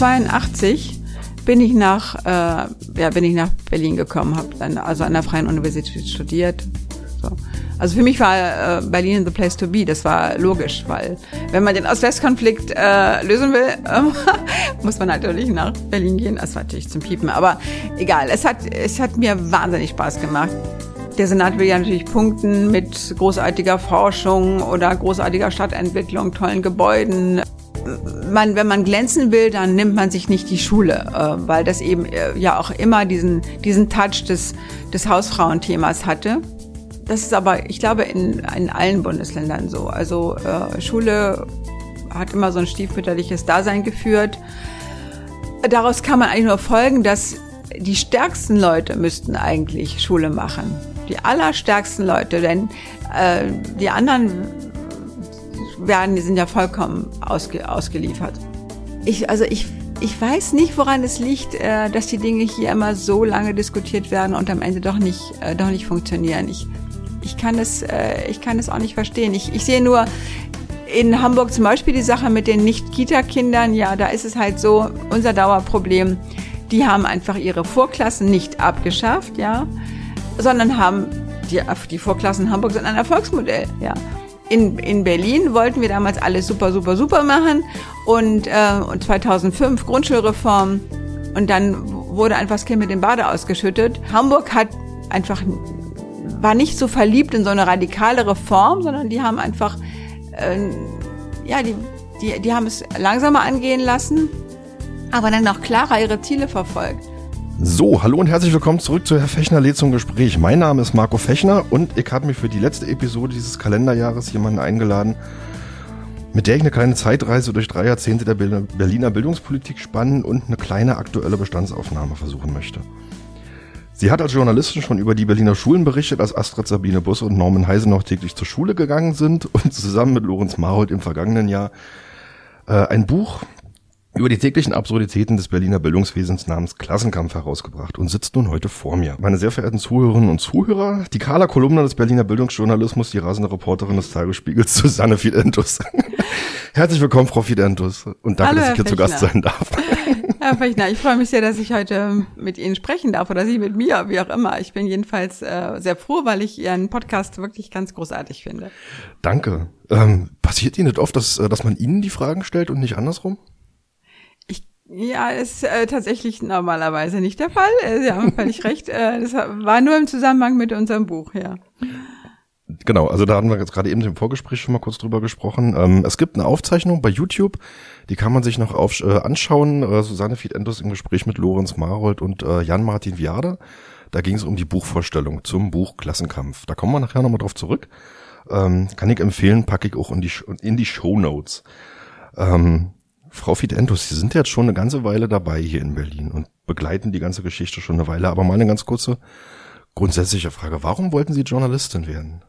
1982 bin ich nach, äh, ja, bin ich nach Berlin gekommen, habe also an der Freien Universität studiert. So. Also für mich war äh, Berlin the place to be. Das war logisch, weil wenn man den Ost-West-Konflikt äh, lösen will, äh, muss man natürlich nach Berlin gehen. Das war natürlich zum Piepen, aber egal. Es hat, es hat mir wahnsinnig Spaß gemacht. Der Senat will ja natürlich punkten mit großartiger Forschung oder großartiger Stadtentwicklung, tollen Gebäuden, man, wenn man glänzen will, dann nimmt man sich nicht die Schule, äh, weil das eben äh, ja auch immer diesen, diesen Touch des, des Hausfrauenthemas hatte. Das ist aber, ich glaube, in, in allen Bundesländern so. Also äh, Schule hat immer so ein stiefmütterliches Dasein geführt. Daraus kann man eigentlich nur folgen, dass die stärksten Leute müssten eigentlich Schule machen. Die allerstärksten Leute, denn äh, die anderen werden, die sind ja vollkommen ausge, ausgeliefert. Ich, also ich, ich weiß nicht, woran es liegt, äh, dass die Dinge hier immer so lange diskutiert werden und am Ende doch nicht, äh, doch nicht funktionieren. Ich, ich kann es, äh, ich kann es auch nicht verstehen. Ich, ich sehe nur in Hamburg zum Beispiel die Sache mit den Nicht-Kita-Kindern. Ja, da ist es halt so, unser Dauerproblem. Die haben einfach ihre Vorklassen nicht abgeschafft, ja, sondern haben die, die Vorklassen in Hamburg sind ein Erfolgsmodell, ja in, in Berlin wollten wir damals alles super, super, super machen und, äh, und 2005 Grundschulreform und dann wurde einfach das Kind mit dem Bade ausgeschüttet. Hamburg hat einfach, war nicht so verliebt in so eine radikale Reform, sondern die haben einfach, äh, ja, die, die, die haben es langsamer angehen lassen, aber dann auch klarer ihre Ziele verfolgt. So, hallo und herzlich willkommen zurück zu Herr Fechner lädt zum Gespräch. Mein Name ist Marco Fechner und ich habe mir für die letzte Episode dieses Kalenderjahres jemanden eingeladen, mit der ich eine kleine Zeitreise durch drei Jahrzehnte der Berliner Bildungspolitik spannen und eine kleine aktuelle Bestandsaufnahme versuchen möchte. Sie hat als Journalistin schon über die Berliner Schulen berichtet, als Astrid Sabine Bus und Norman Heise noch täglich zur Schule gegangen sind und zusammen mit Lorenz Marold im vergangenen Jahr äh, ein Buch über die täglichen Absurditäten des Berliner Bildungswesens namens Klassenkampf herausgebracht und sitzt nun heute vor mir. Meine sehr verehrten Zuhörerinnen und Zuhörer, die Carla Kolumna des Berliner Bildungsjournalismus, die rasende Reporterin des Tagesspiegels, Susanne Fidentus. Herzlich willkommen, Frau Fidentus, und danke, Hallo, dass ich hier zu Gast sein darf. Herr Fechner, ich freue mich sehr, dass ich heute mit Ihnen sprechen darf oder Sie mit mir, wie auch immer. Ich bin jedenfalls äh, sehr froh, weil ich Ihren Podcast wirklich ganz großartig finde. Danke. Ähm, passiert Ihnen nicht oft, dass, äh, dass man Ihnen die Fragen stellt und nicht andersrum? Ja, ist äh, tatsächlich normalerweise nicht der Fall. Äh, Sie haben völlig recht. Äh, das war nur im Zusammenhang mit unserem Buch, ja. Genau, also da hatten wir jetzt gerade eben im Vorgespräch schon mal kurz drüber gesprochen. Ähm, es gibt eine Aufzeichnung bei YouTube, die kann man sich noch auf, äh, anschauen. Äh, Susanne Fiedendus im Gespräch mit Lorenz Marold und äh, Jan-Martin Viade. Da ging es um die Buchvorstellung zum Buch Klassenkampf. Da kommen wir nachher nochmal drauf zurück. Ähm, kann ich empfehlen, packe ich auch in die, in die Show Notes. Ähm, Frau Fidentus, Sie sind jetzt schon eine ganze Weile dabei hier in Berlin und begleiten die ganze Geschichte schon eine Weile. Aber mal eine ganz kurze grundsätzliche Frage. Warum wollten Sie Journalistin werden?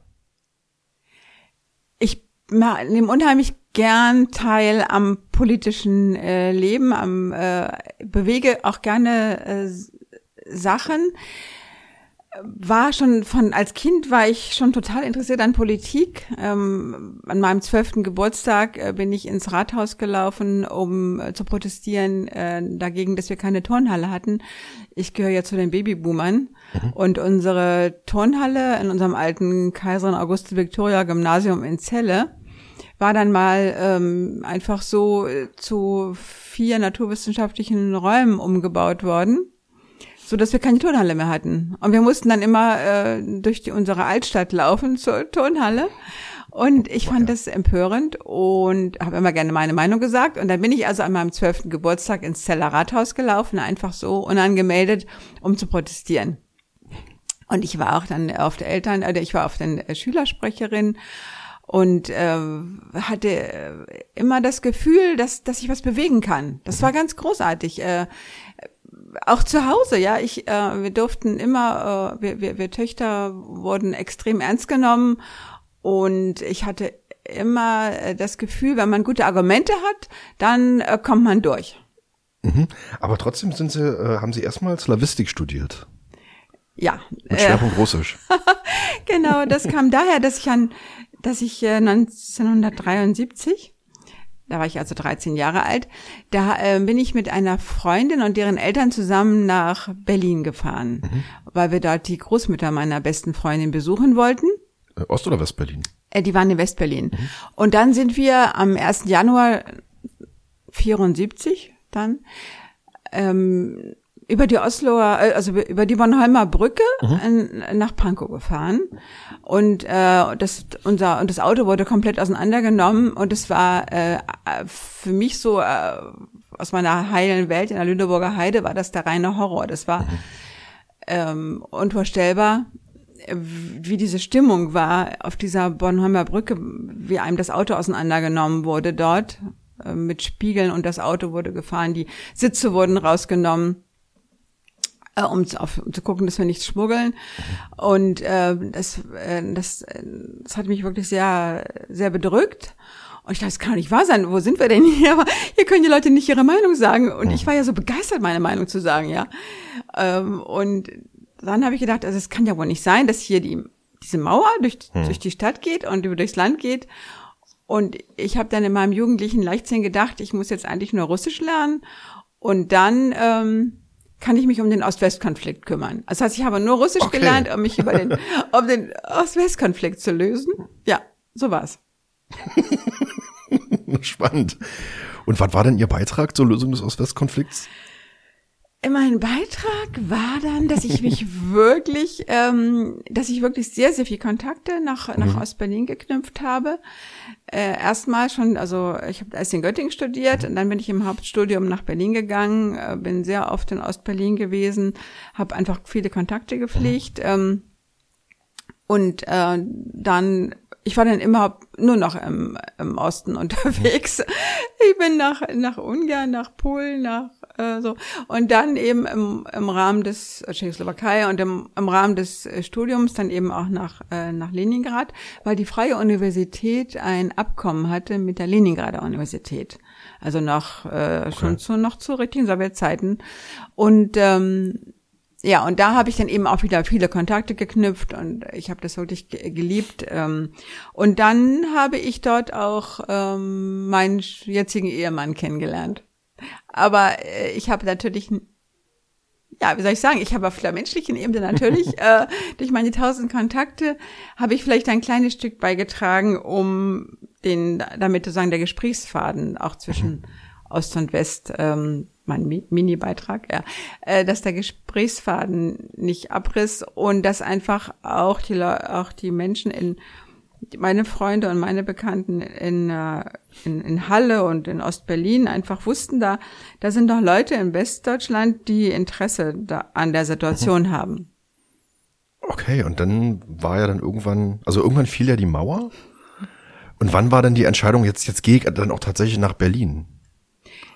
Ich nehme unheimlich gern teil am politischen äh, Leben, am äh, bewege auch gerne äh, Sachen war schon von als Kind war ich schon total interessiert an Politik. Ähm, an meinem zwölften Geburtstag äh, bin ich ins Rathaus gelaufen, um äh, zu protestieren äh, dagegen, dass wir keine Turnhalle hatten. Ich gehöre ja zu den Babyboomern mhm. und unsere Turnhalle in unserem alten Kaiserin Auguste Victoria Gymnasium in Celle war dann mal ähm, einfach so äh, zu vier naturwissenschaftlichen Räumen umgebaut worden so dass wir keine Turnhalle mehr hatten. Und wir mussten dann immer äh, durch die, unsere Altstadt laufen zur Turnhalle. Und ich fand das empörend und habe immer gerne meine Meinung gesagt. Und dann bin ich also an meinem zwölften Geburtstag ins Zeller Rathaus gelaufen, einfach so unangemeldet, um zu protestieren. Und ich war auch dann auf der Eltern, oder ich war auf der Schülersprecherin und äh, hatte immer das Gefühl, dass, dass ich was bewegen kann. Das war ganz großartig. Äh, auch zu Hause, ja. Ich, äh, wir durften immer, äh, wir, wir, wir Töchter wurden extrem ernst genommen und ich hatte immer äh, das Gefühl, wenn man gute Argumente hat, dann äh, kommt man durch. Mhm. Aber trotzdem sind Sie, äh, haben Sie erstmal Slavistik studiert. Ja. Mit Schwerpunkt äh, Russisch. genau, das kam daher, dass ich an, dass ich äh, 1973 da war ich also 13 Jahre alt, da äh, bin ich mit einer Freundin und deren Eltern zusammen nach Berlin gefahren, mhm. weil wir dort die Großmütter meiner besten Freundin besuchen wollten. Äh, Ost- oder Westberlin? Äh, die waren in Westberlin. Mhm. Und dann sind wir am 1. Januar 74 dann ähm, über die Osloer, äh, also über die Bornholmer Brücke mhm. nach Pankow gefahren und äh, das unser und das Auto wurde komplett auseinandergenommen und es war äh, für mich so äh, aus meiner heilen Welt in der Lüneburger Heide war das der reine Horror. Das war mhm. ähm, unvorstellbar, wie diese Stimmung war auf dieser Bornholmer Brücke, wie einem das Auto auseinandergenommen wurde dort äh, mit Spiegeln und das Auto wurde gefahren, die Sitze wurden rausgenommen äh, um, zu, auf, um zu gucken, dass wir nichts schmuggeln. Und äh, das, äh, das, das hat mich wirklich sehr, sehr bedrückt. Und ich dachte, das kann doch nicht wahr sein. Wo sind wir denn hier? Hier können die Leute nicht ihre Meinung sagen. Und ich war ja so begeistert, meine Meinung zu sagen, ja. Ähm, und dann habe ich gedacht, also es kann ja wohl nicht sein, dass hier die diese Mauer durch, hm. durch die Stadt geht und über durchs Land geht. Und ich habe dann in meinem jugendlichen Leichtsinn gedacht, ich muss jetzt eigentlich nur Russisch lernen. Und dann ähm, kann ich mich um den Ost-West-Konflikt kümmern. Das heißt, ich habe nur Russisch okay. gelernt, um mich über den, um den Ost-West-Konflikt zu lösen. Ja, so war's. Spannend. Und was war denn Ihr Beitrag zur Lösung des Ost-West-Konflikts? Mein Beitrag war dann, dass ich mich wirklich, ähm, dass ich wirklich sehr, sehr viel Kontakte nach, nach mhm. Ostberlin geknüpft habe. Äh, erstmal schon, also ich habe erst in Göttingen studiert und dann bin ich im Hauptstudium nach Berlin gegangen, äh, bin sehr oft in Ostberlin gewesen, habe einfach viele Kontakte gepflegt. Mhm. Ähm, und äh, dann ich war dann immer nur noch im, im Osten unterwegs. Ich bin nach, nach Ungarn, nach Polen, nach äh, so. Und dann eben im, im Rahmen des Tschechoslowakei und im, im Rahmen des äh, Studiums dann eben auch nach, äh, nach Leningrad, weil die Freie Universität ein Abkommen hatte mit der Leningrader Universität. Also noch äh, okay. schon zu noch zu richtigen Sowjetzeiten. Und ähm, ja, und da habe ich dann eben auch wieder viele Kontakte geknüpft und ich habe das wirklich geliebt. Ähm, und dann habe ich dort auch ähm, meinen jetzigen Ehemann kennengelernt. Aber äh, ich habe natürlich, ja, wie soll ich sagen, ich habe auf der menschlichen Ebene natürlich äh, durch meine tausend Kontakte habe ich vielleicht ein kleines Stück beigetragen, um den, damit sozusagen der Gesprächsfaden auch zwischen. Ost und West ähm, mein Mini-Beitrag, ja, äh, dass der Gesprächsfaden nicht abriss und dass einfach auch die, auch die Menschen in, meine Freunde und meine Bekannten in, äh, in, in Halle und in Ostberlin einfach wussten, da, da sind doch Leute in Westdeutschland, die Interesse da, an der Situation mhm. haben. Okay, und dann war ja dann irgendwann, also irgendwann fiel ja die Mauer. Und wann war denn die Entscheidung, jetzt, jetzt gehe ich dann auch tatsächlich nach Berlin?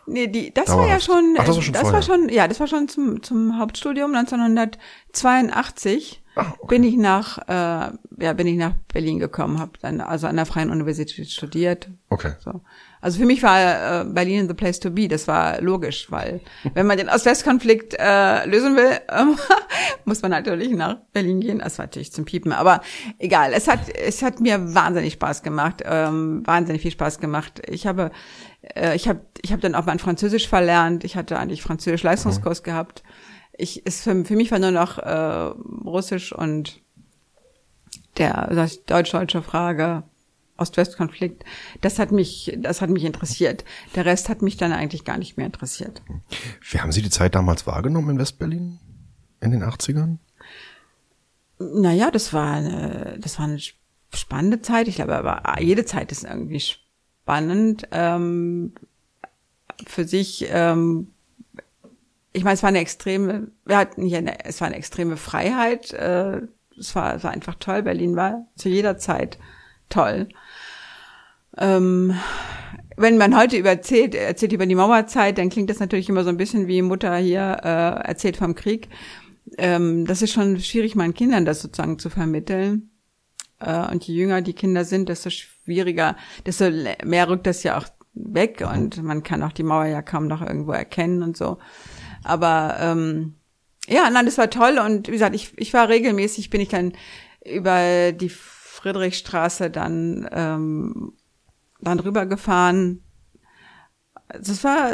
Nee, die, das Dauerhaft. war ja schon, Ach, das war schon, das war schon, ja, das war schon zum, zum Hauptstudium 1982. Ach, okay. Bin ich nach, äh, ja, bin ich nach Berlin gekommen, habe dann also an der Freien Universität studiert. Okay. So. Also für mich war äh, Berlin the place to be. Das war logisch, weil wenn man den Ost-West-Konflikt äh, lösen will, äh, muss man natürlich nach Berlin gehen. Das war natürlich zum Piepen, aber egal. Es hat es hat mir wahnsinnig Spaß gemacht, ähm, wahnsinnig viel Spaß gemacht. Ich habe äh, ich habe ich habe dann auch mein Französisch verlernt. Ich hatte eigentlich Französisch Leistungskurs mhm. gehabt. Ich ist für, für mich war nur noch äh, Russisch und der deutsch-deutsche Frage Ost-West-Konflikt, das hat mich, das hat mich interessiert. Der Rest hat mich dann eigentlich gar nicht mehr interessiert. Wie haben Sie die Zeit damals wahrgenommen in Westberlin? In den 80ern? Naja, das war eine, das war eine spannende Zeit. Ich glaube, aber jede Zeit ist irgendwie spannend ähm, für sich. Ähm, ich meine, es war eine extreme, wir hatten hier eine, es war eine extreme Freiheit. Äh, es war, es war einfach toll. Berlin war zu jeder Zeit toll. Ähm, wenn man heute über erzählt, erzählt über die Mauerzeit, dann klingt das natürlich immer so ein bisschen wie Mutter hier äh, erzählt vom Krieg. Ähm, das ist schon schwierig, meinen Kindern das sozusagen zu vermitteln. Äh, und je jünger die Kinder sind, desto schwieriger, desto mehr rückt das ja auch weg und man kann auch die Mauer ja kaum noch irgendwo erkennen und so. Aber ähm, ja, nein, das war toll und wie gesagt, ich, ich war regelmäßig, bin ich dann über die Friedrichstraße dann ähm, dann rübergefahren das war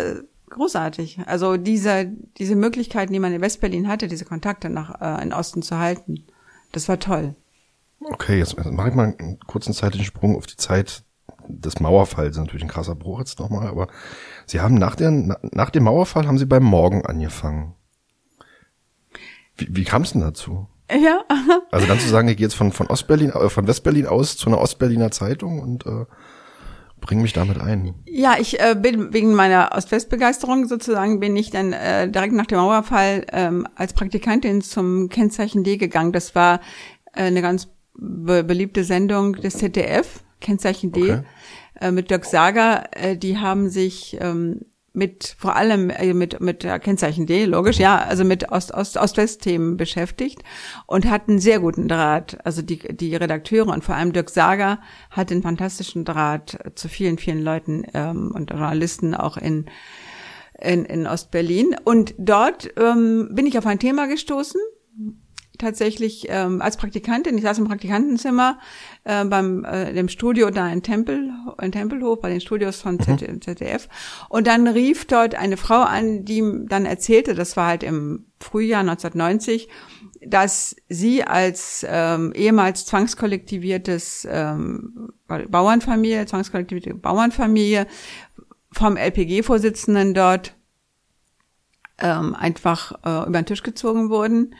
großartig. Also diese, diese Möglichkeiten, die man in Westberlin hatte, diese Kontakte nach äh, in Osten zu halten, das war toll. Okay, jetzt mache ich mal einen kurzen zeitlichen Sprung auf die Zeit des Mauerfalls. Natürlich ein krasser Bruch jetzt nochmal, aber Sie haben nach, der, nach dem Mauerfall haben Sie beim Morgen angefangen. Wie, wie kam es denn dazu? Ja. also dann zu sagen, ich gehe jetzt von, von Ostberlin, äh, von Westberlin aus zu einer Ostberliner Zeitung und äh, bring mich damit ein. Ja, ich äh, bin wegen meiner Ost-West-Begeisterung sozusagen bin ich dann äh, direkt nach dem Mauerfall ähm, als Praktikantin zum Kennzeichen D gegangen. Das war äh, eine ganz be beliebte Sendung des ZDF, Kennzeichen D, okay. äh, mit Dirk Sager. Äh, die haben sich ähm, mit vor allem äh, mit mit der Kennzeichen D, logisch, ja, also mit Ost Ost Ost-West-Themen beschäftigt und hatten sehr guten Draht. Also die die Redakteure und vor allem Dirk Sager hat einen fantastischen Draht zu vielen vielen Leuten ähm, und Journalisten auch in in, in Ostberlin. Und dort ähm, bin ich auf ein Thema gestoßen, tatsächlich ähm, als Praktikantin. Ich saß im Praktikantenzimmer äh, beim äh, dem Studio da in Tempel, in Tempelhof, bei den Studios von mhm. ZDF. Und dann rief dort eine Frau an, die dann erzählte, das war halt im Frühjahr 1990, dass sie als ähm, ehemals zwangskollektiviertes ähm, Bauernfamilie, zwangskollektivierte Bauernfamilie vom LPG-Vorsitzenden dort ähm, einfach äh, über den Tisch gezogen wurden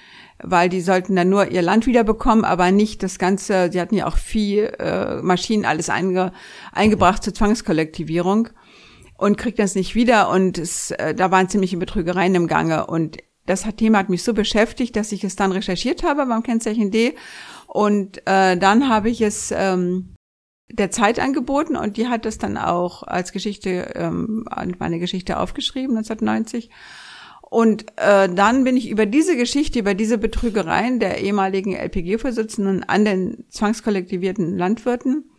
weil die sollten dann nur ihr Land wiederbekommen, aber nicht das Ganze, sie hatten ja auch viel äh, Maschinen, alles einge, eingebracht zur Zwangskollektivierung und kriegt das nicht wieder und es, äh, da waren ziemliche Betrügereien im Gange und das Thema hat mich so beschäftigt, dass ich es dann recherchiert habe beim Kennzeichen D und äh, dann habe ich es ähm, der Zeit angeboten und die hat es dann auch als Geschichte, ähm, meine Geschichte aufgeschrieben 1990 und äh, dann bin ich über diese Geschichte, über diese Betrügereien der ehemaligen LPG-Vorsitzenden an den zwangskollektivierten Landwirten,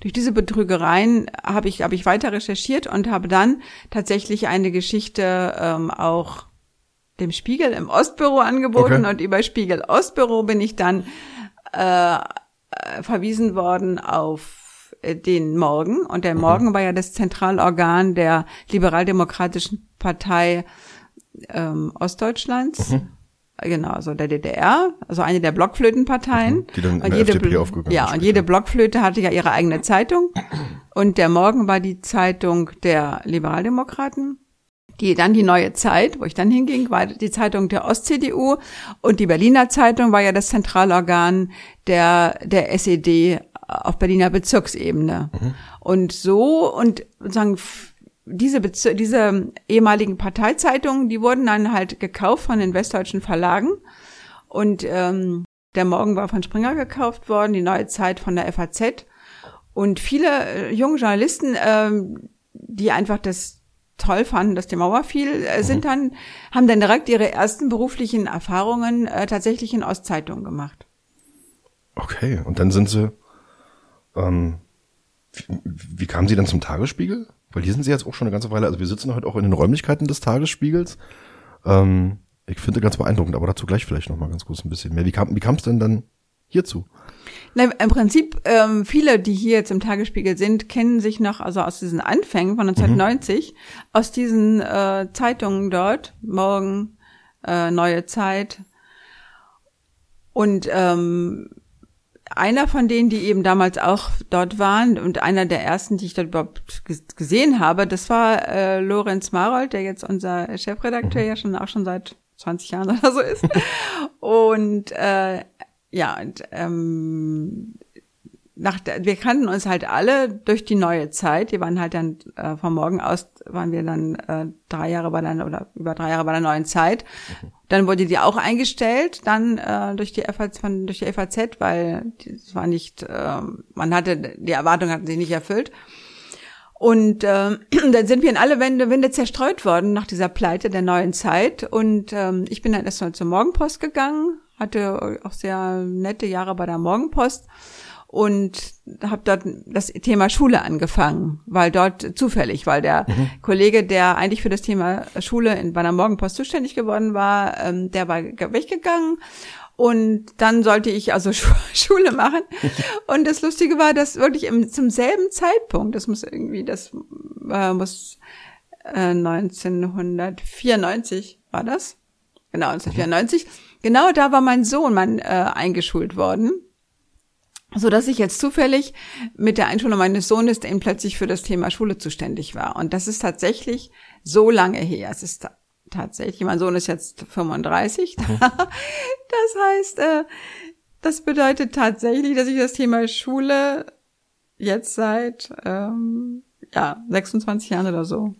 durch diese Betrügereien habe ich, habe ich weiter recherchiert und habe dann tatsächlich eine Geschichte ähm, auch dem Spiegel im Ostbüro angeboten okay. und über Spiegel Ostbüro bin ich dann äh, verwiesen worden auf den Morgen und der mhm. Morgen war ja das Zentralorgan der liberaldemokratischen Partei ähm, Ostdeutschlands. Mhm. Genau, also der DDR, also eine der Blockflötenparteien. Mhm, die dann in und der jede, FDP aufgegangen Ja, und jede Blockflöte hatte ja ihre eigene Zeitung. Und der Morgen war die Zeitung der Liberaldemokraten. Die, dann die Neue Zeit, wo ich dann hinging, war die Zeitung der Ost-CDU. Und die Berliner Zeitung war ja das Zentralorgan der, der SED auf Berliner Bezirksebene. Mhm. Und so, und sozusagen diese, diese ehemaligen Parteizeitungen, die wurden dann halt gekauft von den westdeutschen Verlagen. Und ähm, der Morgen war von Springer gekauft worden, die Neue Zeit von der FAZ. Und viele äh, junge Journalisten, ähm, die einfach das toll fanden, dass die Mauer fiel, äh, sind mhm. dann, haben dann direkt ihre ersten beruflichen Erfahrungen äh, tatsächlich in Ostzeitungen gemacht. Okay, und dann sind sie, ähm, wie, wie kamen Sie dann zum Tagesspiegel? Weil hier sind sie jetzt auch schon eine ganze Weile, also wir sitzen heute auch in den Räumlichkeiten des Tagesspiegels. Ähm, ich finde ganz beeindruckend, aber dazu gleich vielleicht noch mal ganz kurz ein bisschen mehr. Wie kam wie kam es denn dann hierzu? Na, Im Prinzip, ähm, viele, die hier jetzt im Tagesspiegel sind, kennen sich noch also aus diesen Anfängen von 1990, mhm. aus diesen äh, Zeitungen dort, Morgen, äh, Neue Zeit. Und ähm, einer von denen, die eben damals auch dort waren und einer der ersten, die ich dort überhaupt gesehen habe, das war äh, Lorenz Marold, der jetzt unser Chefredakteur mhm. ja schon auch schon seit 20 Jahren oder so ist. und äh, ja, und, ähm, nach der, wir kannten uns halt alle durch die neue Zeit. Die waren halt dann äh, vom Morgen aus waren wir dann äh, drei Jahre bei der oder über drei Jahre bei der neuen Zeit. Mhm. Dann wurde die auch eingestellt, dann äh, durch die FAZ, durch die FAZ, weil es war nicht, äh, man hatte die Erwartungen hatten sich nicht erfüllt. Und äh, dann sind wir in alle Wände, Wände zerstreut worden nach dieser Pleite der neuen Zeit. Und ähm, ich bin dann erstmal zur Morgenpost gegangen, hatte auch sehr nette Jahre bei der Morgenpost und habe dort das Thema Schule angefangen, weil dort zufällig, weil der mhm. Kollege, der eigentlich für das Thema Schule in bei der Morgenpost zuständig geworden war, ähm, der war weggegangen und dann sollte ich also Schule machen. Und das Lustige war, dass wirklich im, zum selben Zeitpunkt, das muss irgendwie, das äh, muss äh, 1994 war das. Genau, 1994. Genau da war mein Sohn mein, äh, eingeschult worden so dass ich jetzt zufällig mit der Einschulung meines Sohnes eben plötzlich für das Thema Schule zuständig war. Und das ist tatsächlich so lange her. Es ist tatsächlich, mein Sohn ist jetzt 35. das heißt, äh, das bedeutet tatsächlich, dass ich das Thema Schule jetzt seit ähm, ja 26 Jahren oder so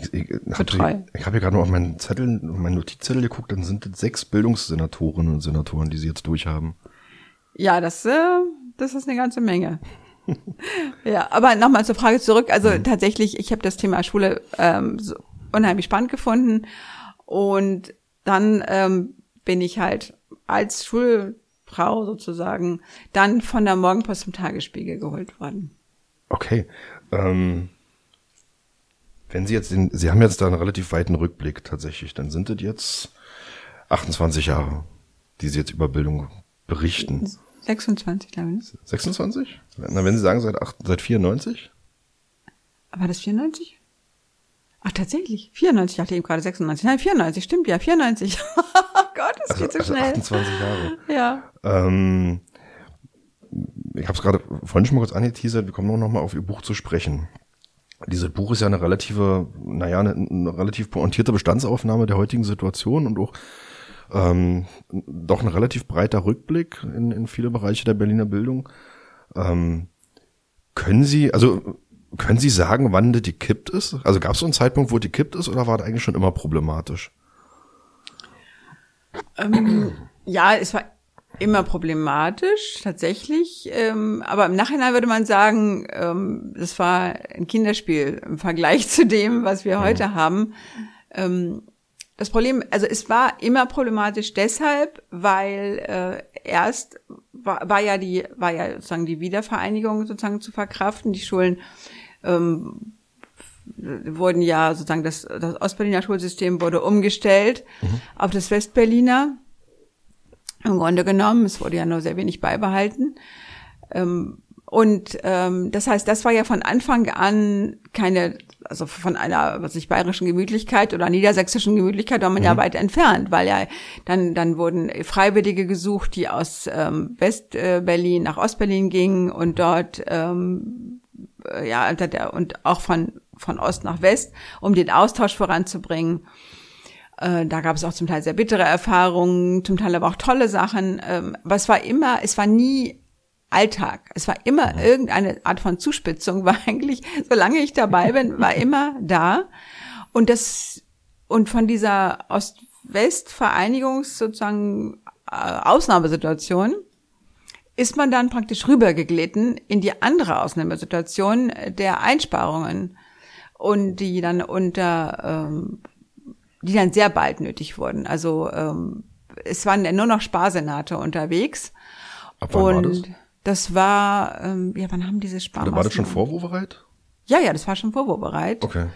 ich, ich, habe hab hier gerade noch auf meinen Zettel, meinen Notizzettel geguckt, dann sind es sechs Bildungssenatorinnen und Senatoren, die sie jetzt durchhaben. Ja, das, äh, das ist eine ganze Menge. ja, aber nochmal zur Frage zurück. Also mhm. tatsächlich, ich habe das Thema Schule ähm, so unheimlich spannend gefunden. Und dann ähm, bin ich halt als Schulfrau sozusagen dann von der Morgenpost zum Tagesspiegel geholt worden. Okay. Ähm, wenn Sie jetzt den, Sie haben jetzt da einen relativ weiten Rückblick tatsächlich, dann sind es jetzt 28 Jahre, die Sie jetzt über Bildung berichten. 26, glaube ich. 26? Na, wenn Sie sagen, seit, acht, seit 94? War das 94? Ach, tatsächlich. 94, ich dachte eben gerade 96. Nein, 94, stimmt ja, 94. oh Gott, das also, geht so also schnell. 28 Jahre. Ja. Ähm, ich habe es gerade vorhin schon mal kurz angeteasert, wir kommen noch mal auf Ihr Buch zu sprechen. Dieses Buch ist ja eine relative, naja, eine, eine relativ pointierte Bestandsaufnahme der heutigen Situation und auch ähm, doch ein relativ breiter Rückblick in, in viele Bereiche der Berliner Bildung. Ähm, können Sie, also können Sie sagen, wann die kippt ist? Also gab es so einen Zeitpunkt, wo die kippt ist oder war das eigentlich schon immer problematisch? Ähm, ja, es war immer problematisch, tatsächlich. Ähm, aber im Nachhinein würde man sagen, ähm, das war ein Kinderspiel im Vergleich zu dem, was wir heute mhm. haben. Ähm, das Problem, also es war immer problematisch deshalb, weil äh, erst war, war ja die, war ja sozusagen die Wiedervereinigung sozusagen zu verkraften. Die Schulen ähm, wurden ja sozusagen das, das Ostberliner Schulsystem wurde umgestellt mhm. auf das Westberliner. Im Grunde genommen, es wurde ja nur sehr wenig beibehalten. Ähm, und ähm, das heißt, das war ja von Anfang an keine, also von einer, was ich bayerischen Gemütlichkeit oder niedersächsischen Gemütlichkeit war man mhm. ja weit entfernt, weil ja dann dann wurden Freiwillige gesucht, die aus ähm, Westberlin nach Ostberlin gingen und dort ähm, äh, ja und auch von von Ost nach West, um den Austausch voranzubringen. Äh, da gab es auch zum Teil sehr bittere Erfahrungen, zum Teil aber auch tolle Sachen. Ähm, aber es war immer, es war nie Alltag. Es war immer mhm. irgendeine Art von Zuspitzung, war eigentlich, solange ich dabei bin, war immer da. Und das, und von dieser Ost-West-Vereinigungs sozusagen äh, Ausnahmesituation ist man dann praktisch rübergeglitten in die andere Ausnahmesituation der Einsparungen und die dann unter, ähm, die dann sehr bald nötig wurden. Also ähm, es waren nur noch Sparsenate unterwegs. Ab wann und das? War, ähm, ja, wann haben diese Sparmaßnahmen? War das schon vorwurbereit? Ja, ja, das war schon vorwurbereit. Okay.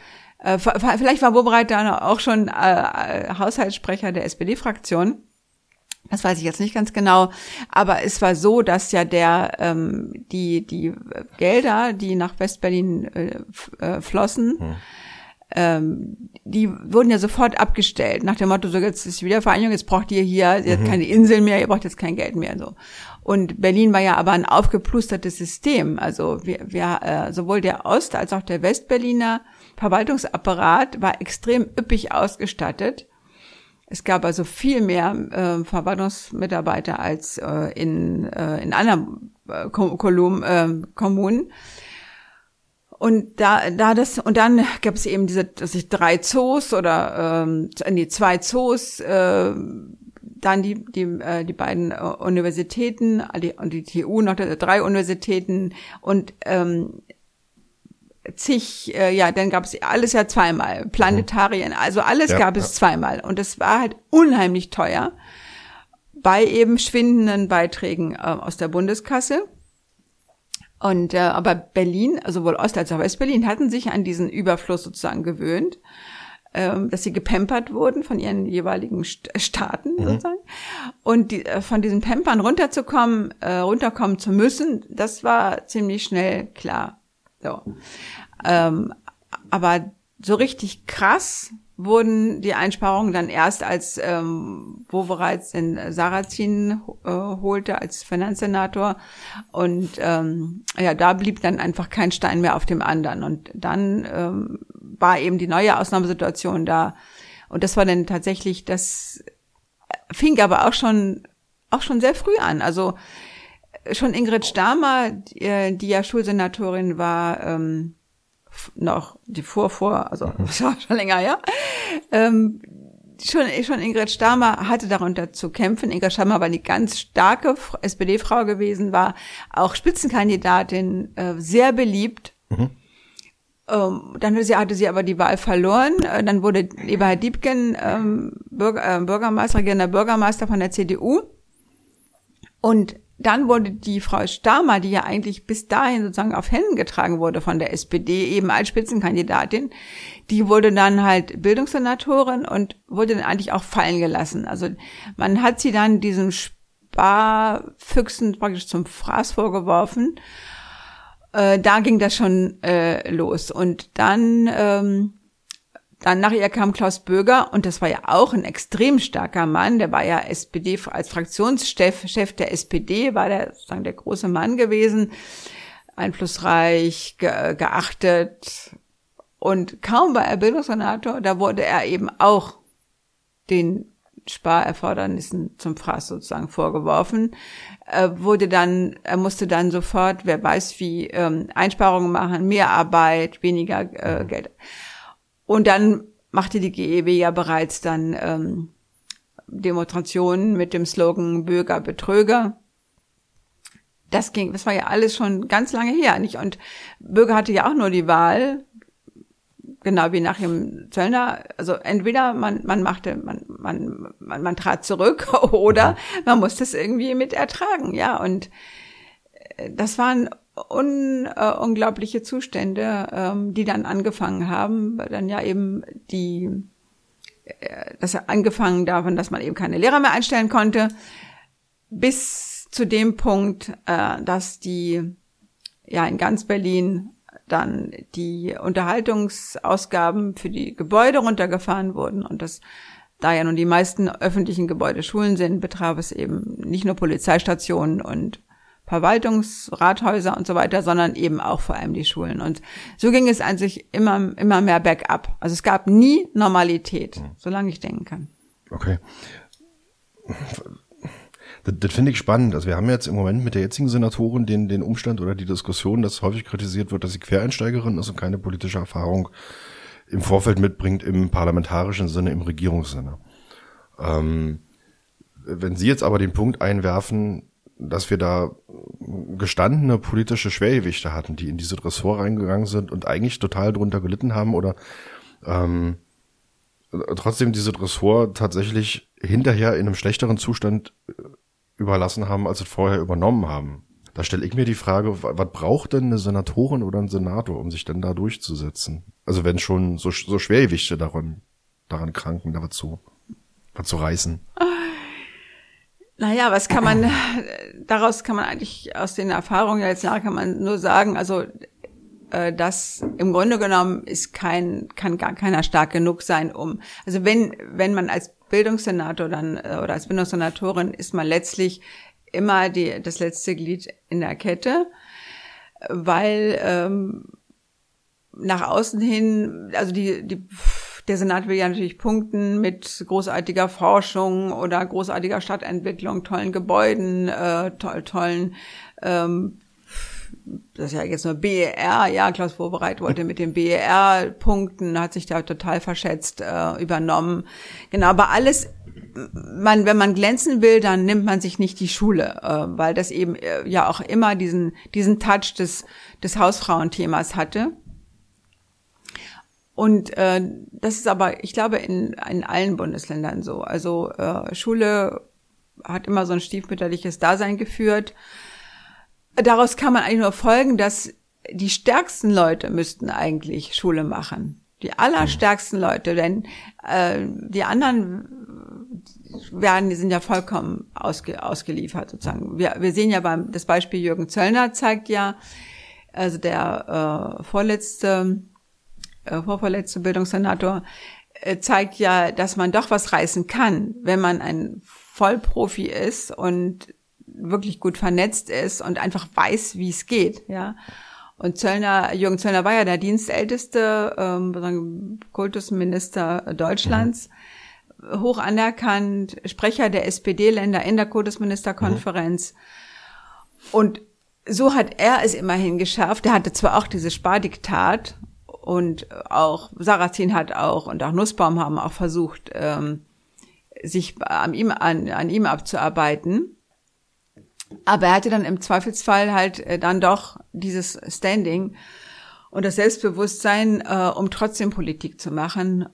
Äh, vielleicht war Wobereit dann auch schon äh, Haushaltssprecher der SPD-Fraktion. Das weiß ich jetzt nicht ganz genau, aber es war so, dass ja der ähm, die die Gelder, die nach Westberlin äh, äh, flossen, hm. ähm, die wurden ja sofort abgestellt nach dem Motto: So jetzt ist Wiedervereinigung, jetzt braucht ihr hier ihr mhm. keine Insel mehr, ihr braucht jetzt kein Geld mehr. So und Berlin war ja aber ein aufgeplustertes System. Also wir, wir äh, sowohl der Ost- als auch der Westberliner Verwaltungsapparat war extrem üppig ausgestattet. Es gab also viel mehr äh, Verwaltungsmitarbeiter als äh, in, äh, in anderen äh, Kolum, äh, Kommunen. Und da, da das, und dann gab es eben diese, dass ich drei Zoos oder ähm, nee, zwei Zoos, äh, dann die, die, äh, die beiden äh, Universitäten, die, und die TU noch drei Universitäten und ähm, zig, äh, ja, dann gab es alles ja zweimal, Planetarien, also alles ja, gab es ja. zweimal und es war halt unheimlich teuer bei eben schwindenden Beiträgen äh, aus der Bundeskasse. Und äh, aber Berlin, also sowohl Ost- als auch West-Berlin, hatten sich an diesen Überfluss sozusagen gewöhnt ähm, dass sie gepempert wurden von ihren jeweiligen Staaten mhm. sozusagen. Und die, äh, von diesen Pampern runterzukommen, äh, runterkommen zu müssen, das war ziemlich schnell klar. So. Ähm, aber so richtig krass wurden die Einsparungen dann erst, als ähm, Wovereits den Sarrazin äh, holte als Finanzsenator. Und ähm, ja, da blieb dann einfach kein Stein mehr auf dem anderen. Und dann ähm, war eben die neue Ausnahmesituation da. Und das war dann tatsächlich, das fing aber auch schon, auch schon sehr früh an. Also schon Ingrid Stamer, die, äh, die ja Schulsenatorin war, ähm, noch die Vorvor, also mhm. schon länger ja. Ähm, schon, schon Ingrid Stamer hatte darunter zu kämpfen. Ingrid Stamer war eine ganz starke SPD-Frau gewesen, war auch Spitzenkandidatin, äh, sehr beliebt. Mhm. Ähm, dann hatte sie, hatte sie aber die Wahl verloren. Äh, dann wurde Eberhard Diebken ähm, Bürger, äh, Bürgermeister, regierender Bürgermeister von der CDU. Und dann wurde die Frau Stamer, die ja eigentlich bis dahin sozusagen auf Händen getragen wurde von der SPD, eben als Spitzenkandidatin, die wurde dann halt Bildungssenatorin und wurde dann eigentlich auch fallen gelassen. Also man hat sie dann diesem Sparfüchsen praktisch zum Fraß vorgeworfen. Äh, da ging das schon äh, los. Und dann ähm, dann nach ihr kam Klaus Böger und das war ja auch ein extrem starker Mann. Der war ja SPD als Fraktionschef Chef der SPD, war der sozusagen der große Mann gewesen, einflussreich, ge geachtet. Und kaum war er Bildungssenator, da wurde er eben auch den Sparerfordernissen zum Fraß sozusagen vorgeworfen. Er wurde dann, er musste dann sofort, wer weiß wie, ähm, Einsparungen machen, mehr Arbeit, weniger äh, Geld. Und dann machte die GEW ja bereits dann ähm, Demonstrationen mit dem Slogan Bürger Betrüger. Das ging, das war ja alles schon ganz lange her, nicht? Und Bürger hatte ja auch nur die Wahl, genau wie nach dem Zöllner, also entweder man, man machte, man, man, man, man trat zurück oder man musste es irgendwie mit ertragen, ja. Und äh, das waren un, äh, unglaubliche Zustände, ähm, die dann angefangen haben, dann ja eben die, äh, das angefangen davon, dass man eben keine Lehrer mehr einstellen konnte, bis zu dem Punkt, äh, dass die ja in ganz Berlin dann die Unterhaltungsausgaben für die Gebäude runtergefahren wurden und das da ja nun die meisten öffentlichen Gebäude Schulen sind, betraf es eben nicht nur Polizeistationen und Verwaltungsrathäuser und so weiter, sondern eben auch vor allem die Schulen. Und so ging es eigentlich immer, immer mehr bergab. Also es gab nie Normalität, hm. solange ich denken kann. Okay. Das, das finde ich spannend. Also wir haben jetzt im Moment mit der jetzigen Senatorin den, den Umstand oder die Diskussion, dass häufig kritisiert wird, dass sie Quereinsteigerin ist und keine politische Erfahrung im Vorfeld mitbringt, im parlamentarischen Sinne, im Regierungssinne. Ähm, wenn Sie jetzt aber den Punkt einwerfen, dass wir da gestandene politische Schwergewichte hatten, die in diese Ressort reingegangen sind und eigentlich total drunter gelitten haben oder ähm, trotzdem diese Ressort tatsächlich hinterher in einem schlechteren Zustand äh, überlassen haben, als sie vorher übernommen haben. Da stelle ich mir die Frage, was braucht denn eine Senatorin oder ein Senator, um sich denn da durchzusetzen? Also wenn schon so, so Schwergewichte daran, daran kranken, da was zu, was zu reißen. Naja, was kann man, daraus kann man eigentlich aus den Erfahrungen jetzt nach kann man nur sagen, also äh, das im Grunde genommen ist kein, kann gar keiner stark genug sein, um, also wenn, wenn man als Bildungssenator dann äh, oder als Bildungssenatorin ist man letztlich immer die, das letzte Glied in der Kette, weil ähm, nach außen hin, also die, die der Senat will ja natürlich punkten mit großartiger Forschung oder großartiger Stadtentwicklung, tollen Gebäuden, äh, to tollen ähm, das ist ja jetzt nur BER, ja, Klaus Vorbereit wollte mit dem BER punkten, hat sich da total verschätzt äh, übernommen. Genau, aber alles, man, wenn man glänzen will, dann nimmt man sich nicht die Schule, äh, weil das eben äh, ja auch immer diesen, diesen Touch des, des Hausfrauenthemas hatte. Und äh, das ist aber, ich glaube, in, in allen Bundesländern so. Also äh, Schule hat immer so ein stiefmütterliches Dasein geführt. Daraus kann man eigentlich nur folgen, dass die stärksten Leute müssten eigentlich Schule machen. Die allerstärksten Leute, denn äh, die anderen werden, die sind ja vollkommen ausge, ausgeliefert sozusagen. Wir, wir sehen ja beim, das Beispiel Jürgen Zöllner zeigt ja, also der äh, vorletzte äh, vorverletzte Bildungssenator, äh, zeigt ja, dass man doch was reißen kann, wenn man ein Vollprofi ist und wirklich gut vernetzt ist und einfach weiß, wie es geht, ja. Und Zöllner, Jürgen Zöllner war ja der dienstälteste ähm, Kultusminister Deutschlands, mhm. hoch anerkannt, Sprecher der SPD-Länder in der Kultusministerkonferenz. Mhm. Und so hat er es immerhin geschafft. Er hatte zwar auch dieses Spardiktat und auch Sarrazin hat auch und auch Nussbaum haben auch versucht, ähm, sich an ihm, an, an ihm abzuarbeiten. Aber er hatte dann im Zweifelsfall halt äh, dann doch dieses Standing und das Selbstbewusstsein, äh, um trotzdem Politik zu machen.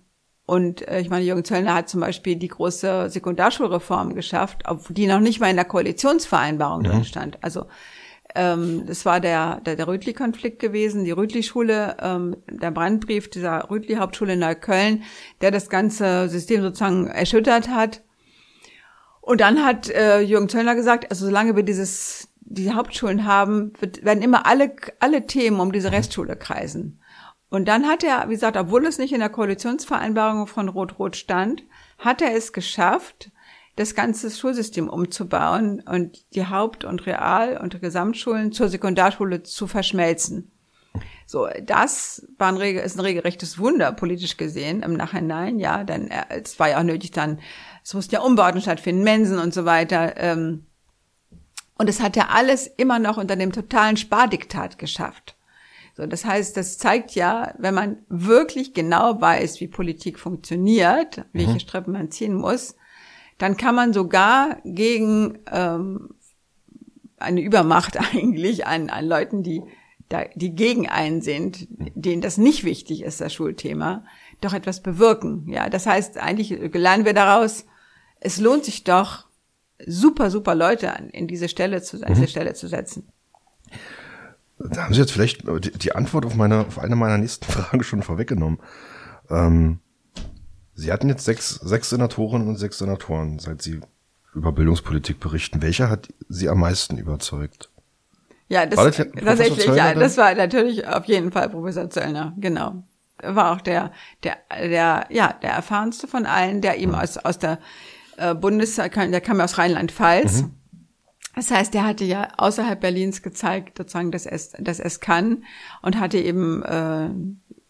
Und äh, ich meine, Jürgen Zöllner hat zum Beispiel die große Sekundarschulreform geschafft, die noch nicht mal in der Koalitionsvereinbarung mhm. drin stand. Also ähm, das war der, der, der Rütli-Konflikt gewesen, die Rütli-Schule, ähm, der Brandbrief dieser Rütli-Hauptschule in Neukölln, der das ganze System sozusagen erschüttert hat. Und dann hat äh, Jürgen Zöllner gesagt, also solange wir dieses, diese Hauptschulen haben, wird, werden immer alle, alle Themen um diese Restschule kreisen. Und dann hat er, wie gesagt, obwohl es nicht in der Koalitionsvereinbarung von Rot-Rot stand, hat er es geschafft, das ganze Schulsystem umzubauen und die Haupt- und Real- und Gesamtschulen zur Sekundarschule zu verschmelzen. So, das war ein, ist ein regelrechtes Wunder, politisch gesehen, im Nachhinein, ja, denn es war ja auch nötig dann, es mussten ja Umbauten stattfinden, Mensen und so weiter, ähm, und es hat ja alles immer noch unter dem totalen Spardiktat geschafft. So, das heißt, das zeigt ja, wenn man wirklich genau weiß, wie Politik funktioniert, welche mhm. Strippen man ziehen muss, dann kann man sogar gegen ähm, eine Übermacht eigentlich an, an Leuten, die, da, die gegen einen sind, denen das nicht wichtig ist, das Schulthema, doch etwas bewirken. Ja, das heißt, eigentlich lernen wir daraus, es lohnt sich doch, super, super Leute an, in diese Stelle zu, an diese mhm. Stelle zu setzen. Da haben Sie jetzt vielleicht die Antwort auf meine, auf eine meiner nächsten Fragen schon vorweggenommen. Ähm, Sie hatten jetzt sechs, sechs Senatoren und sechs Senatoren, seit Sie über Bildungspolitik berichten. Welcher hat Sie am meisten überzeugt? Ja, das, war das tatsächlich, ja, das war natürlich auf jeden Fall Professor Zöllner, genau. Er war auch der, der, der, ja, der erfahrenste von allen, der ihm mhm. aus, aus der äh, Bundes, der kam aus Rheinland-Pfalz. Mhm. Das heißt, der hatte ja außerhalb Berlins gezeigt, sozusagen, dass es, dass es kann und hatte eben äh,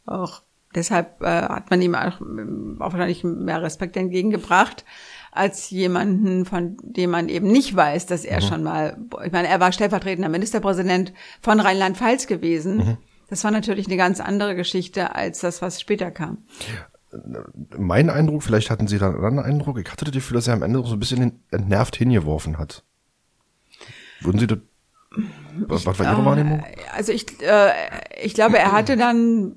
auch Deshalb äh, hat man ihm auch, auch wahrscheinlich mehr Respekt entgegengebracht als jemanden, von dem man eben nicht weiß, dass er mhm. schon mal, ich meine, er war stellvertretender Ministerpräsident von Rheinland-Pfalz gewesen. Mhm. Das war natürlich eine ganz andere Geschichte als das, was später kam. Mein Eindruck, vielleicht hatten Sie da einen anderen Eindruck, ich hatte das Gefühl, dass er am Ende so ein bisschen entnervt hingeworfen hat. Würden Sie das, was war Ihre Wahrnehmung? Also ich, äh, ich glaube, er hatte dann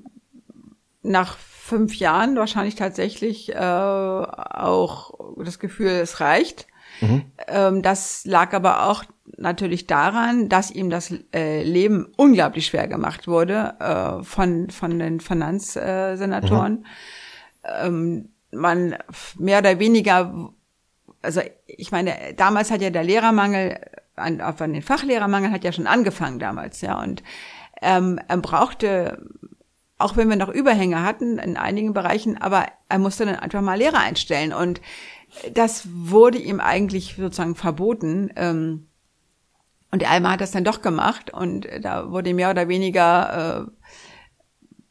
nach fünf Jahren wahrscheinlich tatsächlich äh, auch das Gefühl, es reicht. Mhm. Ähm, das lag aber auch natürlich daran, dass ihm das äh, Leben unglaublich schwer gemacht wurde äh, von von den Finanzsenatoren. Mhm. Ähm, man mehr oder weniger, also ich meine, damals hat ja der Lehrermangel, an, an den Fachlehrermangel hat ja schon angefangen damals, ja, und ähm, er brauchte auch wenn wir noch Überhänge hatten in einigen Bereichen, aber er musste dann einfach mal Lehrer einstellen. Und das wurde ihm eigentlich sozusagen verboten. Ähm, und der Alma hat das dann doch gemacht und da wurde mehr oder weniger, äh,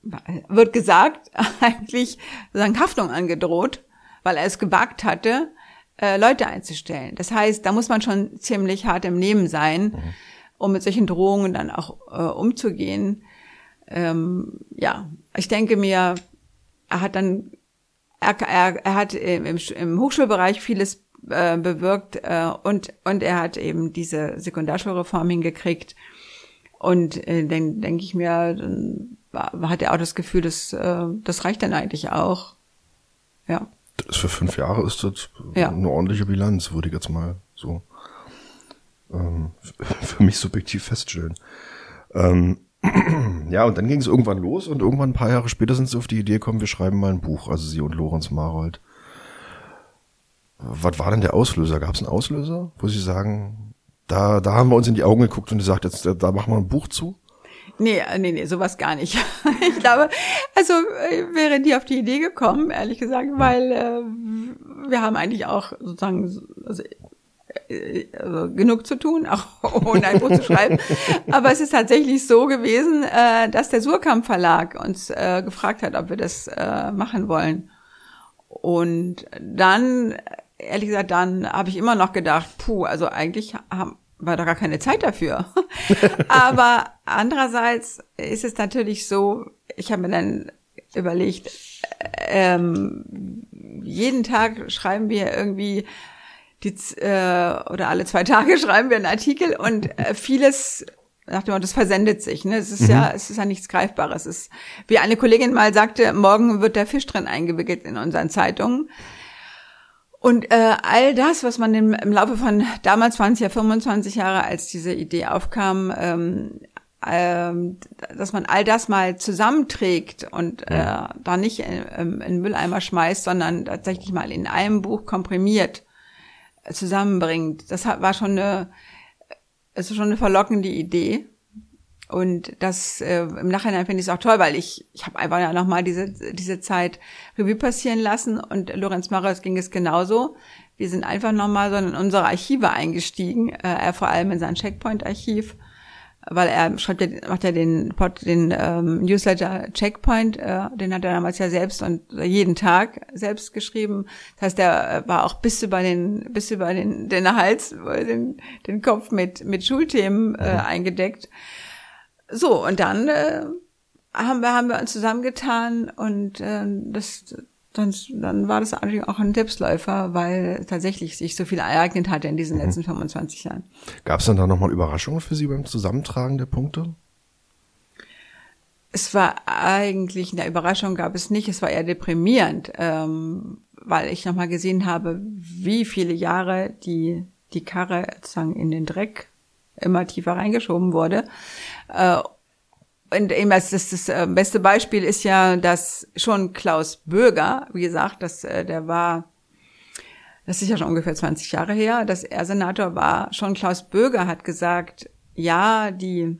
wird gesagt, eigentlich sozusagen Haftung angedroht, weil er es gewagt hatte, äh, Leute einzustellen. Das heißt, da muss man schon ziemlich hart im Nehmen sein, mhm. um mit solchen Drohungen dann auch äh, umzugehen ähm, ja, ich denke mir, er hat dann, er, er, er hat im, im Hochschulbereich vieles äh, bewirkt äh, und, und er hat eben diese Sekundarschulreform hingekriegt. Und äh, dann denke ich mir, dann war, hat er auch das Gefühl, dass äh, das reicht dann eigentlich auch. Ja. Das ist für fünf Jahre ist das ja. eine ordentliche Bilanz, würde ich jetzt mal so ähm, für mich subjektiv feststellen. Ähm, ja, und dann ging es irgendwann los und irgendwann ein paar Jahre später sind sie auf die Idee gekommen, wir schreiben mal ein Buch, also sie und Lorenz Marold. Was war denn der Auslöser? Gab es einen Auslöser, wo Sie sagen, da, da haben wir uns in die Augen geguckt und gesagt, jetzt da machen wir ein Buch zu? Nee, äh, nee, nee, sowas gar nicht. ich glaube, also äh, wäre die auf die Idee gekommen, ehrlich gesagt, weil äh, wir haben eigentlich auch sozusagen also, äh, also genug zu tun, auch ohne ein Buch zu schreiben. Aber es ist tatsächlich so gewesen, äh, dass der Surkamp Verlag uns äh, gefragt hat, ob wir das äh, machen wollen. Und dann, ehrlich gesagt, dann habe ich immer noch gedacht, puh, also eigentlich haben, war da gar keine Zeit dafür. Aber andererseits ist es natürlich so, ich habe mir dann überlegt, ähm, jeden Tag schreiben wir irgendwie die, äh, oder alle zwei Tage schreiben wir einen Artikel und äh, vieles nach dem Motto, das versendet sich. Ne? Es ist mhm. ja, es ist ja nichts Greifbares. Es ist, wie eine Kollegin mal sagte, morgen wird der Fisch drin eingewickelt in unseren Zeitungen. Und äh, all das, was man im, im Laufe von damals 20 ja 25 Jahre, als diese Idee aufkam, ähm, ähm, dass man all das mal zusammenträgt und äh, da nicht in, in Mülleimer schmeißt, sondern tatsächlich mal in einem Buch komprimiert äh, zusammenbringt. Das war schon eine, es ist schon eine verlockende Idee. Und das äh, im Nachhinein finde ich es auch toll, weil ich, ich habe einfach ja nochmal diese, diese Zeit Revue passieren lassen und Lorenz Marres ging es genauso. Wir sind einfach nochmal so in unsere Archive eingestiegen, äh, er vor allem in sein Checkpoint-Archiv, weil er schreibt ja, macht ja den, den ähm, Newsletter Checkpoint, äh, den hat er damals ja selbst und jeden Tag selbst geschrieben. Das heißt, er äh, war auch bis über den, bis über den, den Hals, den, den Kopf mit, mit Schulthemen äh, eingedeckt. So, und dann äh, haben, wir, haben wir uns zusammengetan und äh, das, dann, dann war das eigentlich auch ein Selbstläufer, weil tatsächlich sich so viel ereignet hatte in diesen mhm. letzten 25 Jahren. Gab es dann da nochmal Überraschungen für Sie beim Zusammentragen der Punkte? Es war eigentlich, eine Überraschung gab es nicht, es war eher deprimierend, ähm, weil ich nochmal gesehen habe, wie viele Jahre die, die Karre sozusagen in den Dreck immer tiefer reingeschoben wurde. Äh, und eben das, das, das äh, beste Beispiel ist ja, dass schon Klaus Böger, wie gesagt, dass äh, der war, das ist ja schon ungefähr 20 Jahre her, dass er Senator war. Schon Klaus Böger hat gesagt, ja, die,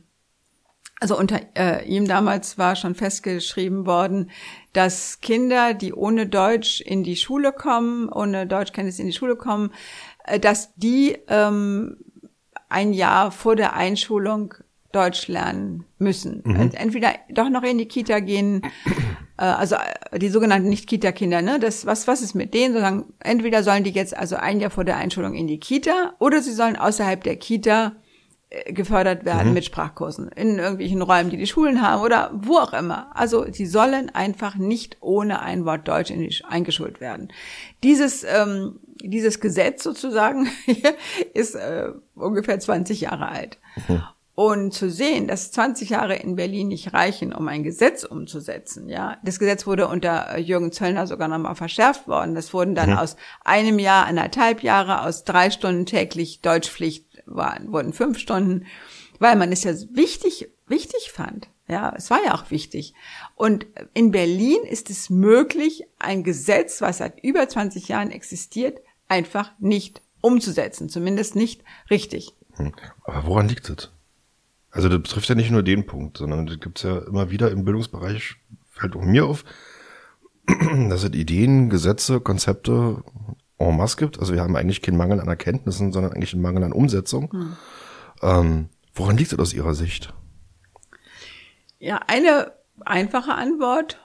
also unter äh, ihm damals war schon festgeschrieben worden, dass Kinder, die ohne Deutsch in die Schule kommen, ohne Deutschkenntnis in die Schule kommen, dass die ähm, ein Jahr vor der Einschulung Deutsch lernen müssen. Mhm. Entweder doch noch in die Kita gehen, äh, also äh, die sogenannten Nicht-Kita-Kinder, ne? Das, was, was ist mit denen? Sozusagen, entweder sollen die jetzt also ein Jahr vor der Einschulung in die Kita oder sie sollen außerhalb der Kita äh, gefördert werden mhm. mit Sprachkursen in irgendwelchen Räumen, die die Schulen haben oder wo auch immer. Also sie sollen einfach nicht ohne ein Wort Deutsch in die, eingeschult werden. Dieses ähm, dieses Gesetz sozusagen ist äh, ungefähr 20 Jahre alt. Mhm. Und zu sehen, dass 20 Jahre in Berlin nicht reichen, um ein Gesetz umzusetzen, ja. Das Gesetz wurde unter äh, Jürgen Zöllner sogar nochmal verschärft worden. Das wurden dann mhm. aus einem Jahr, anderthalb Jahre, aus drei Stunden täglich Deutschpflicht waren, wurden fünf Stunden, weil man es ja wichtig, wichtig fand. Ja, es war ja auch wichtig. Und in Berlin ist es möglich, ein Gesetz, was seit über 20 Jahren existiert, einfach nicht umzusetzen. Zumindest nicht richtig. Hm. Aber woran liegt es? Also das betrifft ja nicht nur den Punkt, sondern das gibt's ja immer wieder im Bildungsbereich, fällt auch mir auf, dass es Ideen, Gesetze, Konzepte en masse gibt. Also wir haben eigentlich keinen Mangel an Erkenntnissen, sondern eigentlich einen Mangel an Umsetzung. Hm. Ähm, woran liegt das aus Ihrer Sicht? Ja, eine einfache Antwort,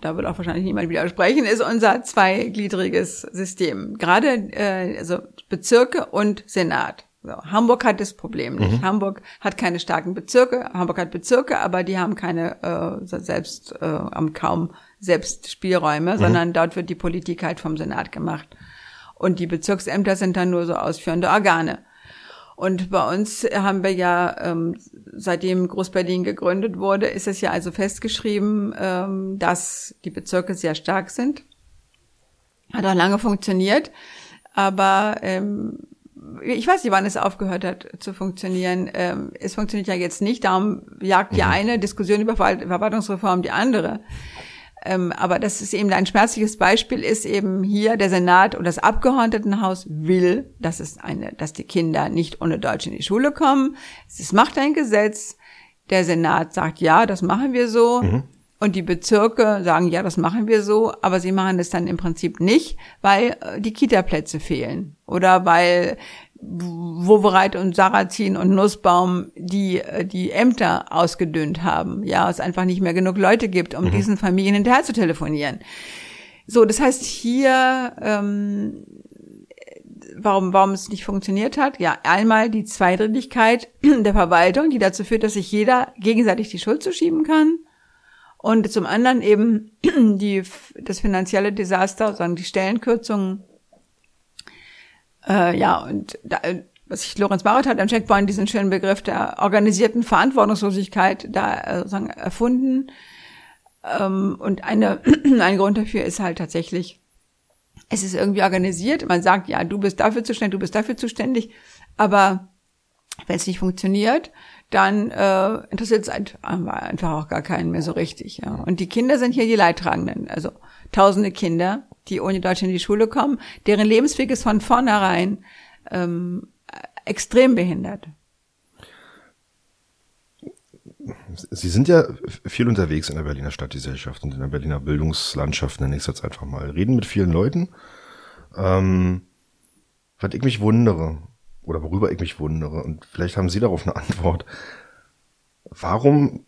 da wird auch wahrscheinlich niemand widersprechen, ist unser zweigliedriges System. Gerade äh, also Bezirke und Senat. So, Hamburg hat das Problem nicht. Mhm. Hamburg hat keine starken Bezirke. Hamburg hat Bezirke, aber die haben keine äh, selbst äh, am kaum Selbstspielräume, mhm. sondern dort wird die Politik halt vom Senat gemacht. Und die Bezirksämter sind dann nur so ausführende Organe. Und bei uns haben wir ja, ähm, seitdem Groß-Berlin gegründet wurde, ist es ja also festgeschrieben, ähm, dass die Bezirke sehr stark sind. Hat auch lange funktioniert. Aber ähm, ich weiß nicht, wann es aufgehört hat zu funktionieren. Ähm, es funktioniert ja jetzt nicht, darum jagt die mhm. eine Diskussion über Verwaltungsreform die andere. Ähm, aber das ist eben ein schmerzliches Beispiel, ist eben hier der Senat und das Abgeordnetenhaus will, dass es eine, dass die Kinder nicht ohne Deutsch in die Schule kommen. Es macht ein Gesetz. Der Senat sagt, ja, das machen wir so. Mhm. Und die Bezirke sagen, ja, das machen wir so, aber sie machen es dann im Prinzip nicht, weil äh, die Kita-Plätze fehlen oder weil Wovereit und Sarrazin und Nussbaum die äh, die Ämter ausgedünnt haben. Ja, es einfach nicht mehr genug Leute gibt, um mhm. diesen Familien hinterher zu telefonieren. So, das heißt hier, ähm, warum warum es nicht funktioniert hat? Ja, einmal die Zweidrittigkeit der Verwaltung, die dazu führt, dass sich jeder gegenseitig die Schuld zuschieben kann. Und zum anderen eben die, das finanzielle Desaster, sagen die Stellenkürzungen. Äh, ja, und da, was sich Lorenz Barrett hat am Checkpoint diesen schönen Begriff der organisierten Verantwortungslosigkeit da äh, sozusagen erfunden. Ähm, und eine, ein Grund dafür ist halt tatsächlich, es ist irgendwie organisiert. Man sagt, ja, du bist dafür zuständig, du bist dafür zuständig. Aber wenn es nicht funktioniert, dann äh, interessiert es einfach auch gar keinen mehr so richtig. Ja. Und die Kinder sind hier die Leidtragenden. Also tausende Kinder, die ohne Deutsch in die Schule kommen, deren Lebensweg ist von vornherein ähm, extrem behindert. Sie sind ja viel unterwegs in der Berliner Stadtgesellschaft und in der Berliner Bildungslandschaft, nenne ich es jetzt einfach mal. Reden mit vielen Leuten. Ähm, was ich mich wundere, oder worüber ich mich wundere, und vielleicht haben Sie darauf eine Antwort. Warum,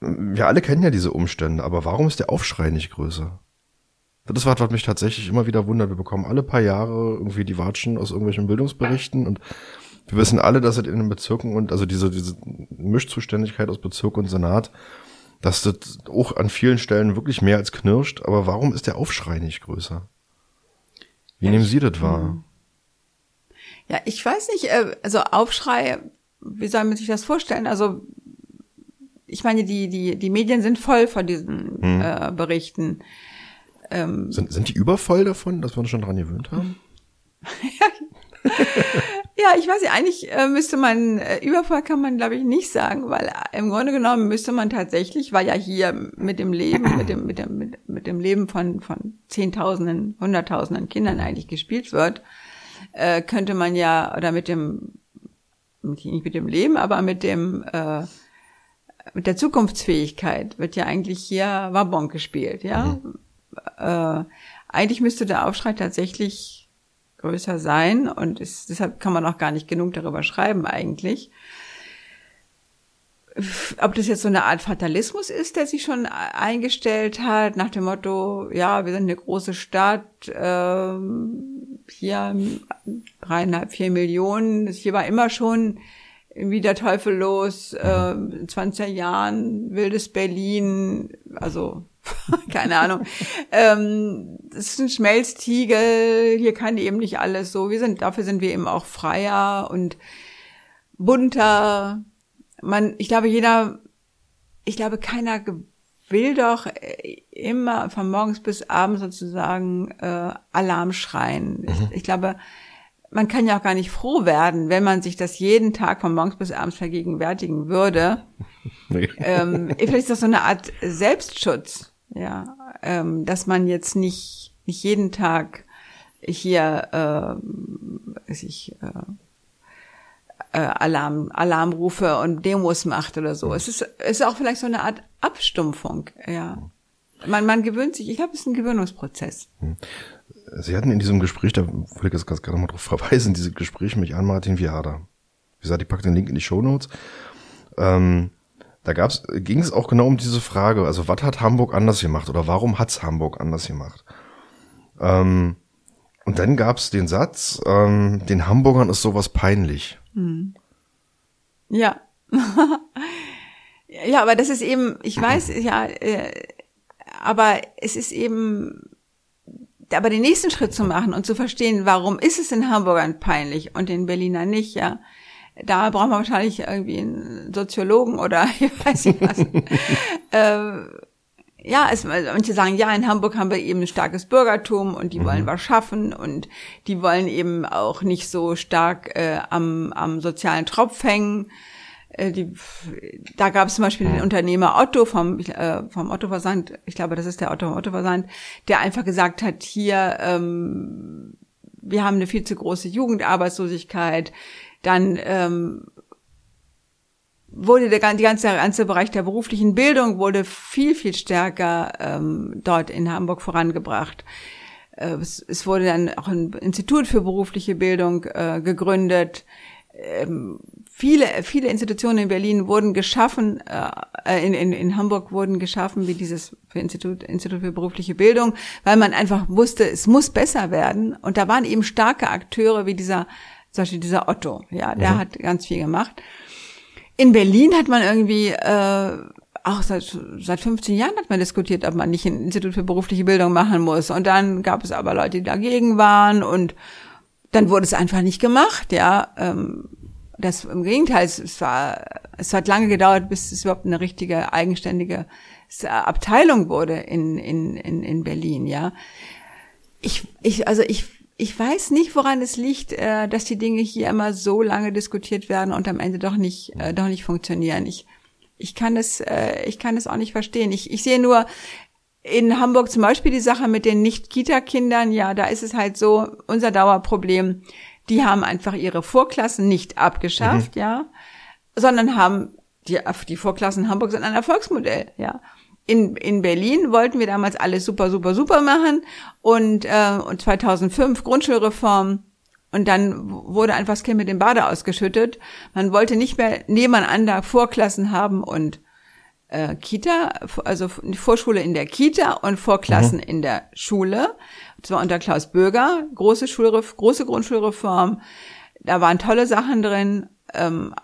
wir alle kennen ja diese Umstände, aber warum ist der Aufschrei nicht größer? Das ist was, was mich tatsächlich immer wieder wundert. Wir bekommen alle paar Jahre irgendwie die Watschen aus irgendwelchen Bildungsberichten und wir wissen alle, dass es in den Bezirken und also diese, diese Mischzuständigkeit aus Bezirk und Senat, dass das auch an vielen Stellen wirklich mehr als knirscht. Aber warum ist der Aufschrei nicht größer? Wie nehmen Sie das wahr? Hm. Ja, ich weiß nicht, äh, also Aufschrei, wie soll man sich das vorstellen? Also ich meine, die, die, die Medien sind voll von diesen hm. äh, Berichten. Ähm, sind, sind die übervoll davon, dass wir uns schon dran gewöhnt haben? ja, ich weiß nicht, eigentlich äh, müsste man, äh, übervoll kann man glaube ich nicht sagen, weil äh, im Grunde genommen müsste man tatsächlich, weil ja hier mit dem Leben, mit dem, mit dem, mit, mit dem Leben von, von Zehntausenden, Hunderttausenden Kindern eigentlich gespielt wird, äh, könnte man ja, oder mit dem, nicht mit dem Leben, aber mit dem, äh, mit der Zukunftsfähigkeit wird ja eigentlich hier Wabon gespielt, ja. Mhm. Äh, eigentlich müsste der Aufschrei tatsächlich größer sein und ist, deshalb kann man auch gar nicht genug darüber schreiben eigentlich. Ob das jetzt so eine Art Fatalismus ist, der sich schon eingestellt hat, nach dem Motto, ja, wir sind eine große Stadt, äh, hier dreieinhalb, vier Millionen, hier war immer schon wie der Teufel los, äh, in 20er Jahren, wildes Berlin, also keine Ahnung. ähm, das ist ein Schmelztiegel, hier kann eben nicht alles so. Wir sind, dafür sind wir eben auch freier und bunter man, ich glaube, jeder, ich glaube, keiner will doch äh, immer von morgens bis abends sozusagen äh, Alarm schreien. Mhm. Ich, ich, glaube, man kann ja auch gar nicht froh werden, wenn man sich das jeden Tag von morgens bis abends vergegenwärtigen würde. Nee. Ähm, vielleicht ist das so eine Art Selbstschutz, ja, ähm, dass man jetzt nicht nicht jeden Tag hier, äh, ich, äh, äh, Alarm, Alarmrufe und Demos macht oder so. Es ist, es ist auch vielleicht so eine Art Abstumpfung, ja. Man, man gewöhnt sich, ich glaube, es ist ein Gewöhnungsprozess. Hm. Sie hatten in diesem Gespräch, da wollte ich jetzt gerade mal drauf verweisen, diese Gespräche mit Jan Martin Viada. Wie gesagt, ich packe den Link in die Show Notes. Ähm, da gab's, ging es auch genau um diese Frage, also was hat Hamburg anders gemacht oder warum hat's Hamburg anders gemacht? Ähm, und dann gab's den Satz, ähm, den Hamburgern ist sowas peinlich. Hm. Ja. ja, aber das ist eben, ich weiß, ja, äh, aber es ist eben, aber den nächsten Schritt zu machen und zu verstehen, warum ist es in Hamburgern peinlich und in Berliner nicht, ja. Da braucht man wahrscheinlich irgendwie einen Soziologen oder ich weiß nicht was. äh, ja, es, manche sagen, ja, in Hamburg haben wir eben ein starkes Bürgertum und die mhm. wollen was schaffen und die wollen eben auch nicht so stark äh, am, am sozialen Tropf hängen. Äh, die, da gab es zum Beispiel den Unternehmer Otto vom, äh, vom Otto Versand, ich glaube, das ist der Otto vom Otto Versand, der einfach gesagt hat, hier, ähm, wir haben eine viel zu große Jugendarbeitslosigkeit, dann ähm, wurde der die ganze, ganze Bereich der beruflichen Bildung wurde viel, viel stärker ähm, dort in Hamburg vorangebracht. Äh, es, es, wurde dann auch ein Institut für berufliche Bildung äh, gegründet. Ähm, viele, viele Institutionen in Berlin wurden geschaffen, äh, in, in, in Hamburg wurden geschaffen, wie dieses für Institut, Institut für berufliche Bildung, weil man einfach wusste, es muss besser werden. Und da waren eben starke Akteure wie dieser, zum Beispiel dieser Otto, ja, der mhm. hat ganz viel gemacht. In Berlin hat man irgendwie äh, auch seit, seit 15 Jahren hat man diskutiert, ob man nicht ein Institut für berufliche Bildung machen muss. Und dann gab es aber Leute, die dagegen waren und dann wurde es einfach nicht gemacht, ja. Ähm, das im Gegenteil, es war, es hat lange gedauert, bis es überhaupt eine richtige eigenständige Abteilung wurde in, in, in, in Berlin, ja. Ich, ich, also ich ich weiß nicht, woran es liegt, äh, dass die Dinge hier immer so lange diskutiert werden und am Ende doch nicht, äh, doch nicht funktionieren. Ich, ich kann es, äh, ich kann es auch nicht verstehen. Ich, ich sehe nur in Hamburg zum Beispiel die Sache mit den Nicht-Kita-Kindern. Ja, da ist es halt so, unser Dauerproblem. Die haben einfach ihre Vorklassen nicht abgeschafft, mhm. ja, sondern haben die, die Vorklassen in Hamburg sind ein Erfolgsmodell, ja in, in Berlin wollten wir damals alles super, super, super machen und, äh, und 2005 Grundschulreform und dann wurde einfach das Kind mit dem Bade ausgeschüttet. Man wollte nicht mehr nebeneinander Vorklassen haben und äh, Kita, also Vorschule in der Kita und Vorklassen mhm. in der Schule. Das war unter Klaus Böger, große Schulref große Grundschulreform. Da waren tolle Sachen drin, ähm,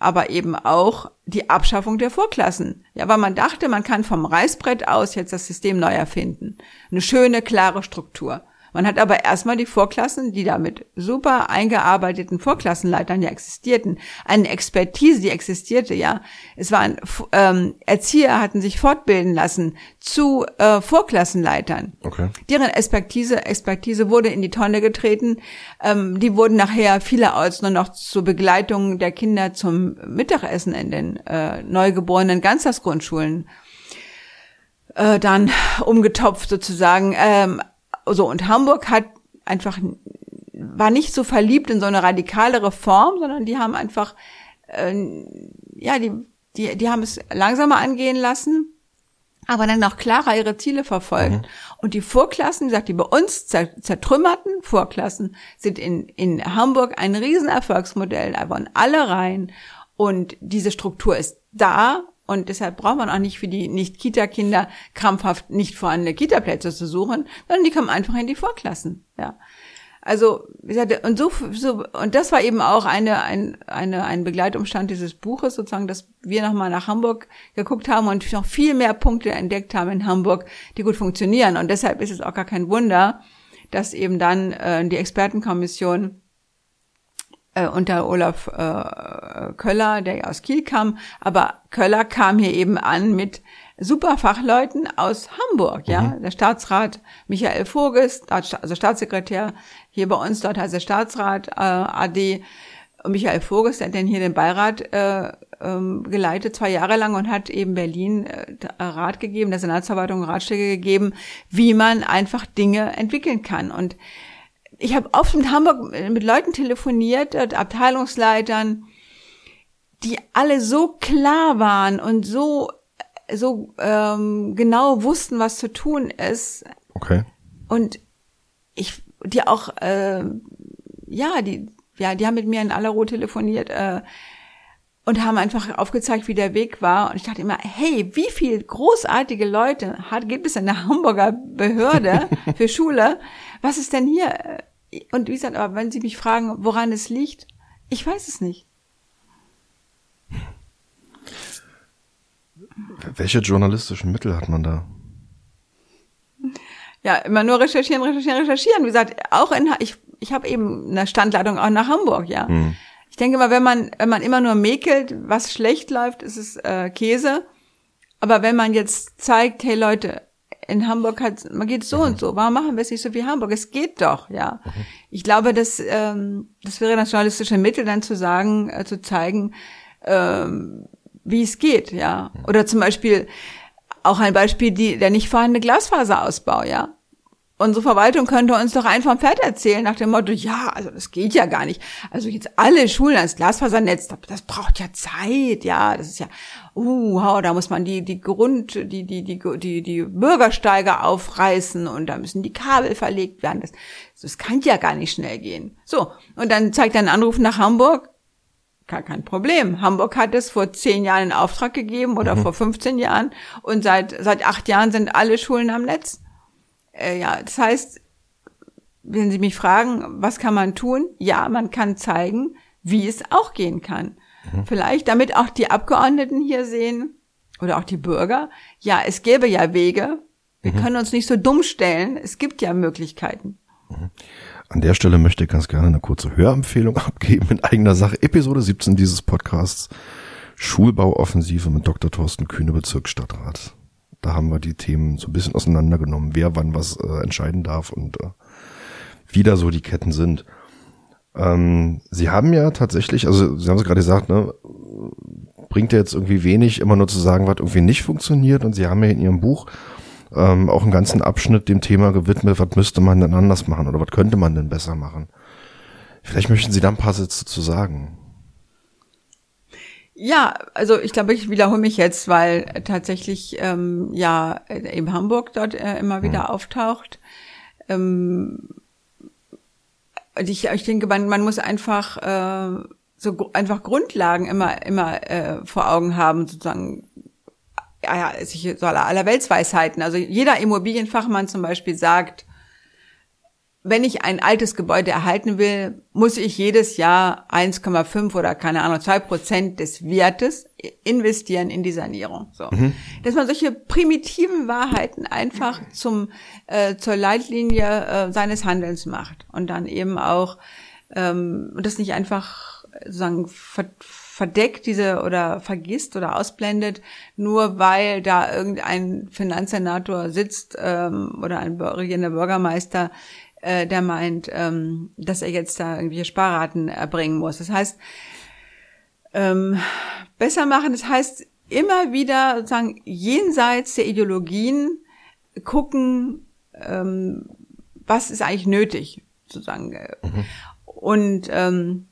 aber eben auch die Abschaffung der Vorklassen. Ja, weil man dachte, man kann vom Reißbrett aus jetzt das System neu erfinden. Eine schöne, klare Struktur. Man hat aber erstmal die Vorklassen, die da mit super eingearbeiteten Vorklassenleitern ja existierten, eine Expertise, die existierte, ja. Es waren ähm, Erzieher hatten sich fortbilden lassen zu äh, Vorklassenleitern. Okay. Deren Expertise, Expertise wurde in die Tonne getreten. Ähm, die wurden nachher vielerorts nur noch zur Begleitung der Kinder zum Mittagessen in den äh, neugeborenen Ganztagsgrundschulen äh, dann umgetopft sozusagen. Ähm, so, und Hamburg hat einfach, war nicht so verliebt in so eine radikale Reform, sondern die haben einfach, äh, ja, die, die, die haben es langsamer angehen lassen, aber dann auch klarer ihre Ziele verfolgt. Mhm. Und die Vorklassen, wie gesagt, die bei uns zertrümmerten Vorklassen sind in, in Hamburg ein Riesenerfolgsmodell. Da wollen alle rein. Und diese Struktur ist da und deshalb braucht man auch nicht für die Nicht-Kita-Kinder krampfhaft nicht vorhandene Kita-Plätze zu suchen, sondern die kommen einfach in die Vorklassen. Ja. Also, wie gesagt, und so, so, und das war eben auch eine, ein, eine, ein Begleitumstand dieses Buches, sozusagen, dass wir nochmal nach Hamburg geguckt haben und noch viel mehr Punkte entdeckt haben in Hamburg, die gut funktionieren. Und deshalb ist es auch gar kein Wunder, dass eben dann äh, die Expertenkommission äh, unter Olaf äh, Köller, der ja aus Kiel kam, aber Köller kam hier eben an mit super Fachleuten aus Hamburg, ja. Mhm. Der Staatsrat Michael Voges, also Staatssekretär hier bei uns, dort heißt der Staatsrat äh, AD. Michael Voges, der hat dann hier den Beirat äh, ähm, geleitet, zwei Jahre lang und hat eben Berlin äh, Rat gegeben, der Senatsverwaltung Ratschläge gegeben, wie man einfach Dinge entwickeln kann. Und ich habe oft in Hamburg mit Leuten telefoniert, Abteilungsleitern, die alle so klar waren und so so ähm, genau wussten, was zu tun ist. Okay. Und ich, die auch, äh, ja, die, ja, die haben mit mir in aller Ruhe telefoniert äh, und haben einfach aufgezeigt, wie der Weg war. Und ich dachte immer, hey, wie viel großartige Leute hat, gibt es in der Hamburger Behörde für Schule? Was ist denn hier? Und wie gesagt, aber wenn Sie mich fragen, woran es liegt, ich weiß es nicht. Welche journalistischen Mittel hat man da? Ja, immer nur recherchieren, recherchieren, recherchieren. Wie gesagt, auch in, ich, ich habe eben eine Standleitung auch nach Hamburg, ja. Hm. Ich denke mal, wenn man, wenn man immer nur mäkelt, was schlecht läuft, ist es äh, Käse. Aber wenn man jetzt zeigt, hey Leute, in Hamburg hat, man geht so mhm. und so. Warum machen wir es nicht so wie Hamburg? Es geht doch, ja. Mhm. Ich glaube, dass ähm, das wäre das journalistische Mittel, dann zu sagen, äh, zu zeigen, ähm, wie es geht, ja. Oder zum Beispiel auch ein Beispiel, die, der nicht vorhandene Glasfaserausbau, ja. Unsere Verwaltung könnte uns doch einfach vom Pferd erzählen, nach dem Motto, ja, also das geht ja gar nicht. Also jetzt alle Schulen ans Glasfasernetz, das braucht ja Zeit, ja, das ist ja, uh, da muss man die, die Grund, die, die, die, die, die Bürgersteige aufreißen und da müssen die Kabel verlegt werden. Das, das kann ja gar nicht schnell gehen. So. Und dann zeigt er einen Anruf nach Hamburg. Gar kein Problem. Hamburg hat es vor zehn Jahren in Auftrag gegeben oder mhm. vor 15 Jahren und seit, seit acht Jahren sind alle Schulen am Netz. Äh, ja, das heißt, wenn Sie mich fragen, was kann man tun? Ja, man kann zeigen, wie es auch gehen kann. Mhm. Vielleicht, damit auch die Abgeordneten hier sehen oder auch die Bürger, ja, es gäbe ja Wege. Wir mhm. können uns nicht so dumm stellen. Es gibt ja Möglichkeiten. Mhm. An der Stelle möchte ich ganz gerne eine kurze Hörempfehlung abgeben in eigener Sache. Episode 17 dieses Podcasts. Schulbauoffensive mit Dr. Thorsten Kühne, Bezirksstadtrat da haben wir die Themen so ein bisschen auseinandergenommen, wer wann was äh, entscheiden darf und äh, wie da so die Ketten sind. Ähm, Sie haben ja tatsächlich, also Sie haben es gerade gesagt, ne, bringt ja jetzt irgendwie wenig, immer nur zu sagen, was irgendwie nicht funktioniert. Und Sie haben ja in Ihrem Buch ähm, auch einen ganzen Abschnitt dem Thema gewidmet, was müsste man denn anders machen oder was könnte man denn besser machen. Vielleicht möchten Sie da ein paar Sätze zu sagen. Ja, also ich glaube, ich wiederhole mich jetzt, weil tatsächlich ähm, ja eben Hamburg dort äh, immer wieder mhm. auftaucht. Ähm, ich, ich denke, man, man muss einfach äh, so einfach Grundlagen immer immer äh, vor Augen haben, sozusagen ja, ja, sich so aller, aller Weltsweisheiten. Also jeder Immobilienfachmann zum Beispiel sagt, wenn ich ein altes Gebäude erhalten will, muss ich jedes Jahr 1,5 oder keine Ahnung, zwei Prozent des Wertes investieren in die Sanierung. So. Mhm. Dass man solche primitiven Wahrheiten einfach zum, äh, zur Leitlinie äh, seines Handelns macht und dann eben auch, ähm, das nicht einfach sozusagen verdeckt diese oder vergisst oder ausblendet, nur weil da irgendein Finanzsenator sitzt ähm, oder ein regierender Bürgermeister, äh, der meint, ähm, dass er jetzt da irgendwelche Sparraten erbringen muss. Das heißt, ähm, besser machen, das heißt immer wieder sozusagen jenseits der Ideologien gucken, ähm, was ist eigentlich nötig, sozusagen. Mhm. Und ähm,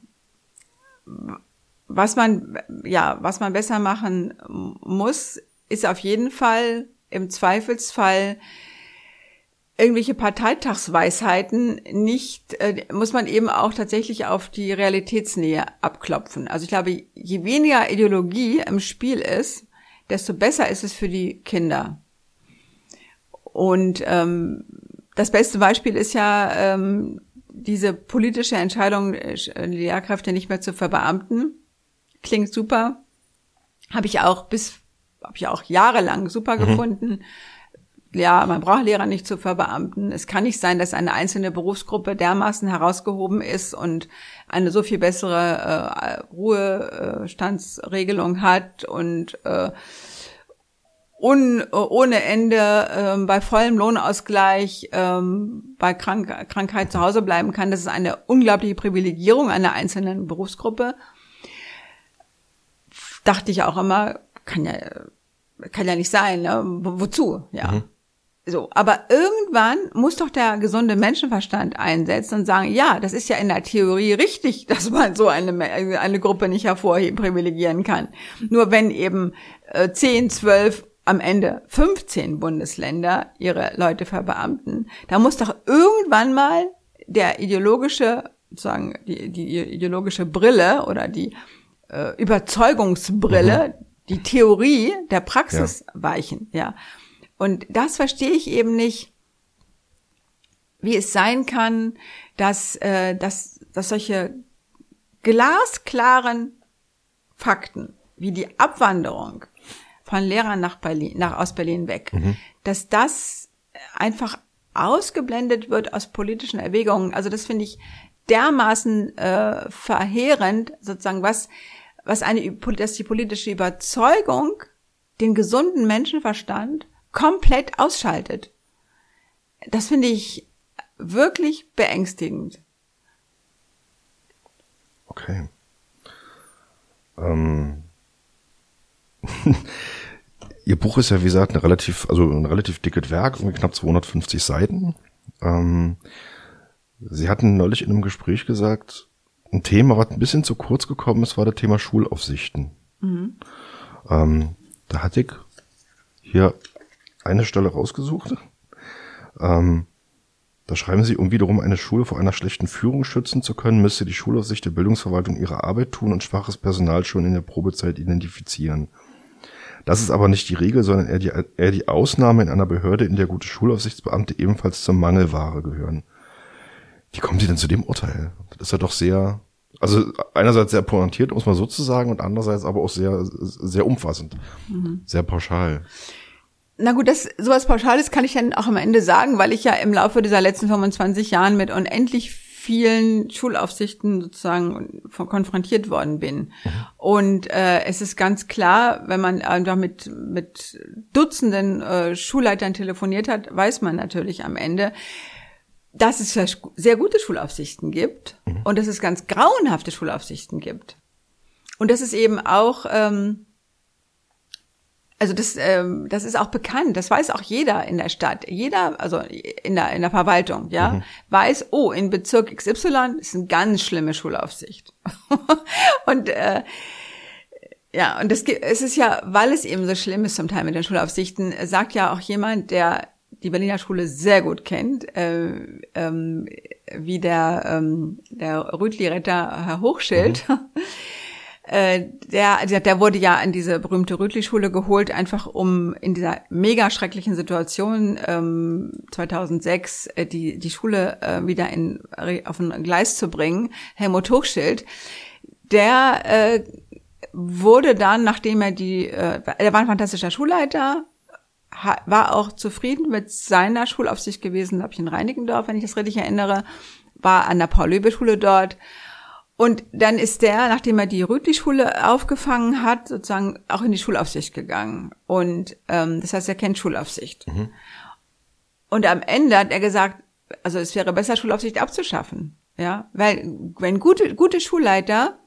was man, ja, was man besser machen muss, ist auf jeden Fall im Zweifelsfall irgendwelche Parteitagsweisheiten nicht, äh, muss man eben auch tatsächlich auf die Realitätsnähe abklopfen. Also ich glaube, je weniger Ideologie im Spiel ist, desto besser ist es für die Kinder. Und ähm, das beste Beispiel ist ja ähm, diese politische Entscheidung, äh, Lehrkräfte nicht mehr zu verbeamten. Klingt super. Habe ich auch bis, habe ich auch jahrelang super mhm. gefunden ja, man braucht Lehrer nicht zu verbeamten. Es kann nicht sein, dass eine einzelne Berufsgruppe dermaßen herausgehoben ist und eine so viel bessere äh, Ruhestandsregelung hat und äh, un, ohne Ende äh, bei vollem Lohnausgleich äh, bei Krank Krankheit zu Hause bleiben kann. Das ist eine unglaubliche Privilegierung einer einzelnen Berufsgruppe. Dachte ich auch immer, kann ja kann ja nicht sein, ne? wozu, ja. Mhm. So, aber irgendwann muss doch der gesunde Menschenverstand einsetzen und sagen, ja, das ist ja in der Theorie richtig, dass man so eine, eine Gruppe nicht hervorheben, privilegieren kann. Nur wenn eben äh, 10, 12, am Ende 15 Bundesländer ihre Leute verbeamten, da muss doch irgendwann mal der ideologische, sozusagen, die, die ideologische Brille oder die äh, Überzeugungsbrille, mhm. die Theorie der Praxis ja. weichen, ja. Und das verstehe ich eben nicht, wie es sein kann, dass, äh, dass, dass solche glasklaren Fakten wie die Abwanderung von Lehrern nach Berlin, nach aus Berlin weg, mhm. dass das einfach ausgeblendet wird aus politischen Erwägungen. Also das finde ich dermaßen äh, verheerend, sozusagen was, was eine, dass die politische Überzeugung den gesunden Menschenverstand komplett ausschaltet. Das finde ich wirklich beängstigend. Okay. Ähm. Ihr Buch ist ja, wie gesagt, ein relativ, also ein relativ dickes Werk, knapp 250 Seiten. Ähm, Sie hatten neulich in einem Gespräch gesagt, ein Thema, was ein bisschen zu kurz gekommen ist, war das Thema Schulaufsichten. Mhm. Ähm, da hatte ich hier eine Stelle rausgesucht. Ähm, da schreiben sie, um wiederum eine Schule vor einer schlechten Führung schützen zu können, müsste die Schulaufsicht der Bildungsverwaltung ihre Arbeit tun und schwaches Personal schon in der Probezeit identifizieren. Das ist aber nicht die Regel, sondern eher die, eher die Ausnahme in einer Behörde, in der gute Schulaufsichtsbeamte ebenfalls zur Mangelware gehören. Wie kommen Sie denn zu dem Urteil? Das ist ja doch sehr, also einerseits sehr pointiert, muss man so zu sagen, und andererseits aber auch sehr, sehr umfassend, mhm. sehr pauschal. Na gut, das sowas Pauschales kann ich dann auch am Ende sagen, weil ich ja im Laufe dieser letzten 25 Jahren mit unendlich vielen Schulaufsichten sozusagen konfrontiert worden bin. Mhm. Und äh, es ist ganz klar, wenn man einfach mit, mit Dutzenden äh, Schulleitern telefoniert hat, weiß man natürlich am Ende, dass es sehr gute Schulaufsichten gibt mhm. und dass es ganz grauenhafte Schulaufsichten gibt. Und das ist eben auch ähm, also das, ähm, das ist auch bekannt, das weiß auch jeder in der Stadt, jeder, also in der, in der Verwaltung, ja, mhm. weiß, oh, in Bezirk XY ist eine ganz schlimme Schulaufsicht. und äh, ja, und das, es ist ja, weil es eben so schlimm ist zum Teil mit den Schulaufsichten, sagt ja auch jemand, der die Berliner Schule sehr gut kennt, äh, ähm, wie der, ähm, der Rütli-Retter Herr Hochschild, mhm. Äh, der, der wurde ja in diese berühmte Rütli-Schule geholt, einfach um in dieser mega schrecklichen Situation ähm, 2006 äh, die, die Schule äh, wieder in, auf ein Gleis zu bringen. Helmut Hochschild, der äh, wurde dann, nachdem er die, äh, er war ein fantastischer Schulleiter, war auch zufrieden mit seiner Schulaufsicht gewesen, glaube ich, in Reinickendorf, wenn ich das richtig erinnere, war an der Paul-Löbe-Schule dort und dann ist der, nachdem er die Rütli-Schule aufgefangen hat, sozusagen auch in die Schulaufsicht gegangen. Und ähm, das heißt, er kennt Schulaufsicht. Mhm. Und am Ende hat er gesagt, also es wäre besser, Schulaufsicht abzuschaffen. Ja, weil wenn gute, gute Schulleiter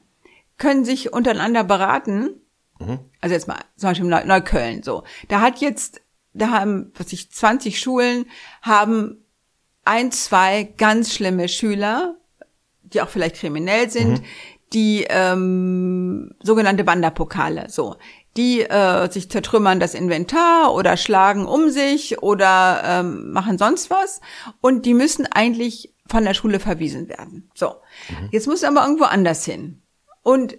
können sich untereinander beraten, mhm. also jetzt mal zum Beispiel Neukölln, so, da hat jetzt, da haben, was ich, 20 Schulen haben ein, zwei ganz schlimme Schüler, die auch vielleicht kriminell sind, mhm. die ähm, sogenannte Wanderpokale, so die äh, sich zertrümmern das Inventar oder schlagen um sich oder ähm, machen sonst was und die müssen eigentlich von der Schule verwiesen werden. So, mhm. jetzt muss aber irgendwo anders hin und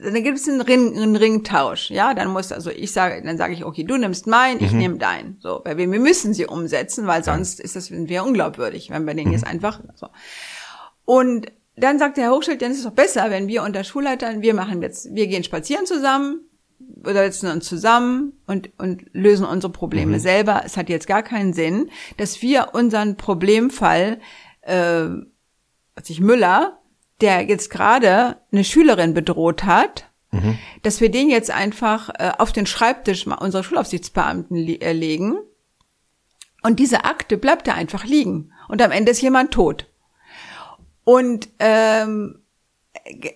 dann gibt es einen, Ring, einen Ringtausch, ja, dann muss also ich sage, dann sage ich, okay, du nimmst mein, ich mhm. nehme dein, so, weil wir, wir müssen sie umsetzen, weil sonst ist das sind wir unglaubwürdig, wenn wir den mhm. jetzt einfach so. Und dann sagt der Herr Hochschild, dann ist es doch besser, wenn wir unter Schulleitern, wir machen jetzt, wir gehen spazieren zusammen, oder setzen uns zusammen und, und lösen unsere Probleme mhm. selber. Es hat jetzt gar keinen Sinn, dass wir unseren Problemfall, äh, was ich Müller, der jetzt gerade eine Schülerin bedroht hat, mhm. dass wir den jetzt einfach äh, auf den Schreibtisch unserer Schulaufsichtsbeamten äh, legen und diese Akte bleibt da einfach liegen und am Ende ist jemand tot. Und ähm,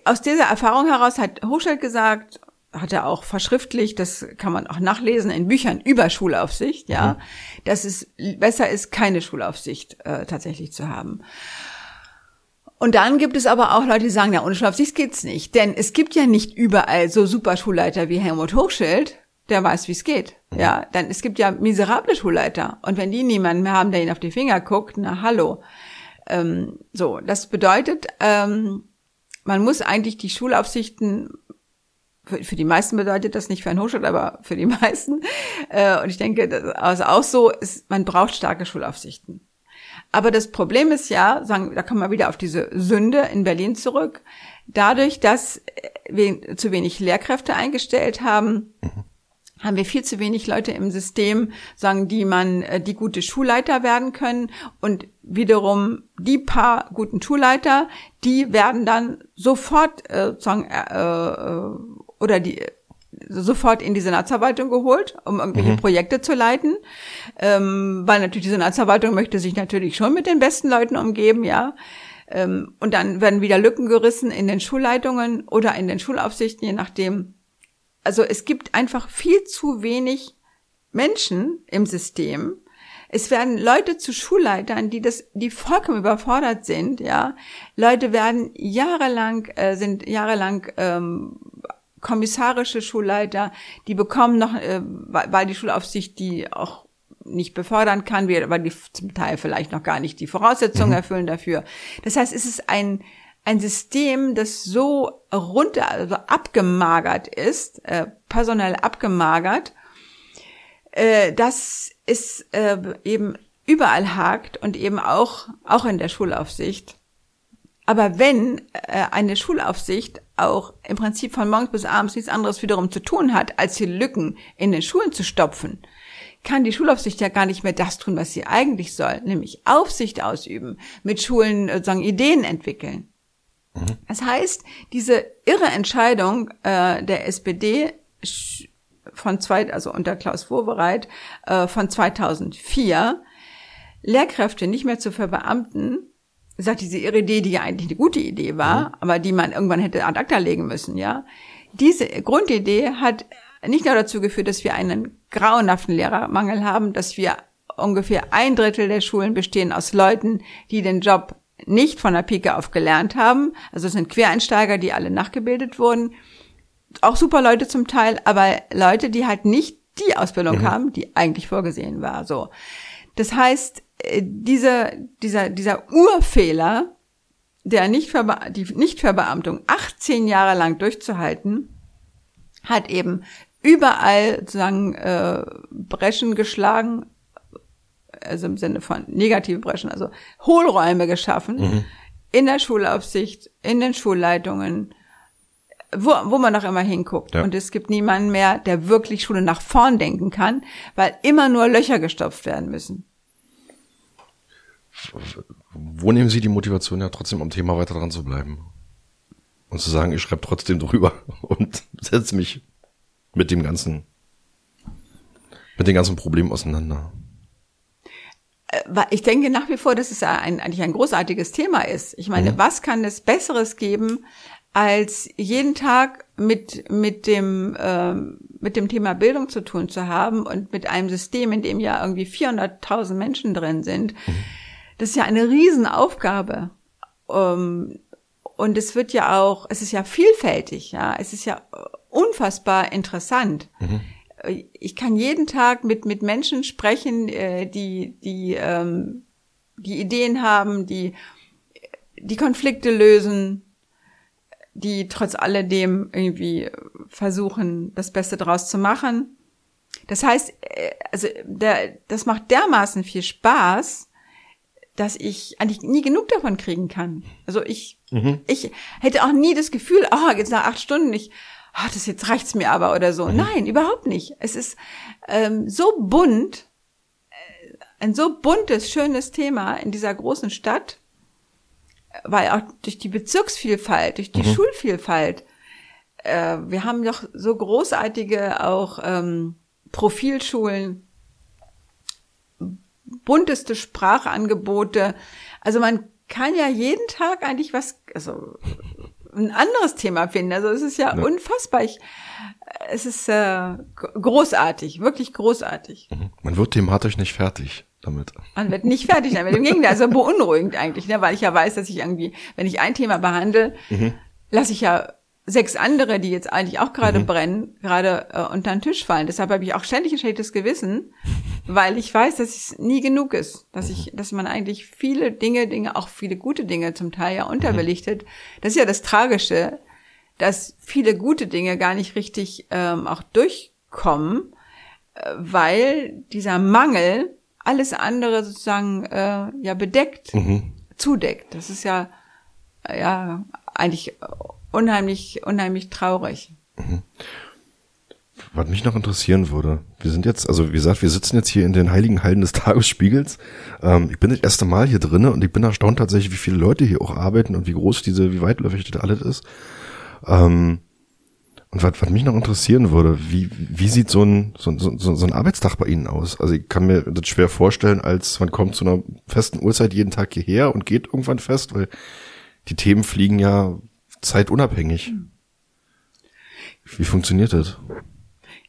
aus dieser Erfahrung heraus hat Hochschild gesagt, hat er auch verschriftlicht, das kann man auch nachlesen in Büchern über Schulaufsicht, ja, mhm. dass es besser ist, keine Schulaufsicht äh, tatsächlich zu haben. Und dann gibt es aber auch Leute, die sagen, ja, ohne Schulaufsicht geht's nicht. Denn es gibt ja nicht überall so super Schulleiter wie Helmut Hochschild, der weiß, wie es geht. Mhm. Ja, dann es gibt ja miserable Schulleiter. Und wenn die niemanden mehr haben, der ihnen auf die Finger guckt, na hallo. Ähm, so, das bedeutet, ähm, man muss eigentlich die Schulaufsichten für, für die meisten bedeutet das nicht für einen Hochschul, aber für die meisten. Äh, und ich denke, das, also auch so ist, man braucht starke Schulaufsichten. Aber das Problem ist ja, sagen, da kommen wir wieder auf diese Sünde in Berlin zurück. Dadurch, dass wir zu wenig Lehrkräfte eingestellt haben, mhm haben wir viel zu wenig Leute im System, sagen, die man, äh, die gute Schulleiter werden können und wiederum die paar guten Schulleiter, die werden dann sofort äh, sagen, äh, äh, oder die sofort in die Senatsverwaltung geholt, um irgendwelche mhm. Projekte zu leiten, ähm, weil natürlich die Senatsverwaltung möchte sich natürlich schon mit den besten Leuten umgeben, ja. Ähm, und dann werden wieder Lücken gerissen in den Schulleitungen oder in den Schulaufsichten, je nachdem, also es gibt einfach viel zu wenig Menschen im System, Es werden Leute zu Schulleitern, die das, die vollkommen überfordert sind, ja. Leute werden jahrelang, äh, sind jahrelang ähm, kommissarische Schulleiter, die bekommen noch, äh, weil die Schulaufsicht die auch nicht befördern kann, weil die zum Teil vielleicht noch gar nicht die Voraussetzungen mhm. erfüllen dafür. Das heißt, es ist ein ein System, das so runter, also abgemagert ist, äh, personell abgemagert, äh, dass es äh, eben überall hakt und eben auch, auch in der Schulaufsicht. Aber wenn äh, eine Schulaufsicht auch im Prinzip von morgens bis abends nichts anderes wiederum zu tun hat, als die Lücken in den Schulen zu stopfen, kann die Schulaufsicht ja gar nicht mehr das tun, was sie eigentlich soll, nämlich Aufsicht ausüben, mit Schulen sozusagen Ideen entwickeln. Mhm. Das heißt, diese irre Entscheidung äh, der SPD von zwei, also unter Klaus Wowereit äh, von 2004, Lehrkräfte nicht mehr zu verbeamten, sagt diese ihre Idee, die ja eigentlich eine gute Idee war, mhm. aber die man irgendwann hätte ad acta legen müssen, ja. Diese Grundidee hat nicht nur dazu geführt, dass wir einen grauenhaften Lehrermangel haben, dass wir ungefähr ein Drittel der Schulen bestehen aus Leuten, die den Job nicht von der Pike auf gelernt haben. Also es sind Quereinsteiger, die alle nachgebildet wurden. Auch super Leute zum Teil, aber Leute, die halt nicht die Ausbildung mhm. haben, die eigentlich vorgesehen war. So. Das heißt, äh, diese, dieser, dieser Urfehler, der Nichtverbe die Nichtverbeamtung 18 Jahre lang durchzuhalten, hat eben überall sozusagen äh, Breschen geschlagen, also im Sinne von negative Breschen, also Hohlräume geschaffen mhm. in der Schulaufsicht, in den Schulleitungen, wo, wo man noch immer hinguckt. Ja. Und es gibt niemanden mehr, der wirklich Schule nach vorn denken kann, weil immer nur Löcher gestopft werden müssen. Wo nehmen Sie die Motivation ja trotzdem am Thema weiter dran zu bleiben? Und zu sagen, ich schreibe trotzdem drüber und setze mich mit dem ganzen, mit den ganzen Problemen auseinander. Äh, ich denke nach wie vor, dass es ein, eigentlich ein großartiges Thema ist. Ich meine, mhm. was kann es Besseres geben, als jeden Tag mit mit dem ähm, mit dem Thema Bildung zu tun zu haben und mit einem System, in dem ja irgendwie 400.000 Menschen drin sind. Mhm. Das ist ja eine Riesenaufgabe. Ähm, und es wird ja auch, es ist ja vielfältig, ja, es ist ja unfassbar interessant. Mhm ich kann jeden Tag mit, mit Menschen sprechen, äh, die, die, ähm, die Ideen haben, die, die Konflikte lösen, die trotz alledem irgendwie versuchen, das Beste draus zu machen. Das heißt, äh, also der, das macht dermaßen viel Spaß, dass ich eigentlich nie genug davon kriegen kann. Also ich, mhm. ich hätte auch nie das Gefühl, ah, oh, jetzt nach acht Stunden, ich ah, das jetzt reicht's mir aber oder so. Mhm. Nein, überhaupt nicht. Es ist ähm, so bunt, äh, ein so buntes, schönes Thema in dieser großen Stadt, weil auch durch die Bezirksvielfalt, durch die mhm. Schulvielfalt, äh, wir haben doch so großartige auch ähm, Profilschulen, bunteste Sprachangebote. Also man kann ja jeden Tag eigentlich was, also ein anderes Thema finden. Also es ist ja, ja. unfassbar. Ich, es ist äh, großartig, wirklich großartig. Mhm. Man wird thematisch nicht fertig damit. Man wird nicht fertig damit. Im Gegenteil, also beunruhigend eigentlich, ne? weil ich ja weiß, dass ich irgendwie, wenn ich ein Thema behandle, mhm. lasse ich ja sechs andere, die jetzt eigentlich auch gerade mhm. brennen, gerade äh, unter den Tisch fallen. Deshalb habe ich auch ständig ein schlechtes Gewissen, weil ich weiß, dass es nie genug ist, dass ich, dass man eigentlich viele Dinge, Dinge, auch viele gute Dinge zum Teil ja unterbelichtet. Das ist ja das Tragische, dass viele gute Dinge gar nicht richtig ähm, auch durchkommen, äh, weil dieser Mangel alles andere sozusagen äh, ja bedeckt, mhm. zudeckt. Das ist ja ja eigentlich unheimlich, unheimlich traurig. Mhm. Was mich noch interessieren würde, wir sind jetzt, also wie gesagt, wir sitzen jetzt hier in den heiligen Hallen des Tagesspiegels. Ähm, ich bin das erste Mal hier drinne und ich bin erstaunt tatsächlich, wie viele Leute hier auch arbeiten und wie groß diese, wie weitläufig das alles ist. Ähm, und was, was mich noch interessieren würde, wie, wie sieht so ein, so, so, so ein Arbeitstag bei Ihnen aus? Also ich kann mir das schwer vorstellen, als man kommt zu einer festen Uhrzeit jeden Tag hierher und geht irgendwann fest, weil die Themen fliegen ja zeitunabhängig. Wie funktioniert das?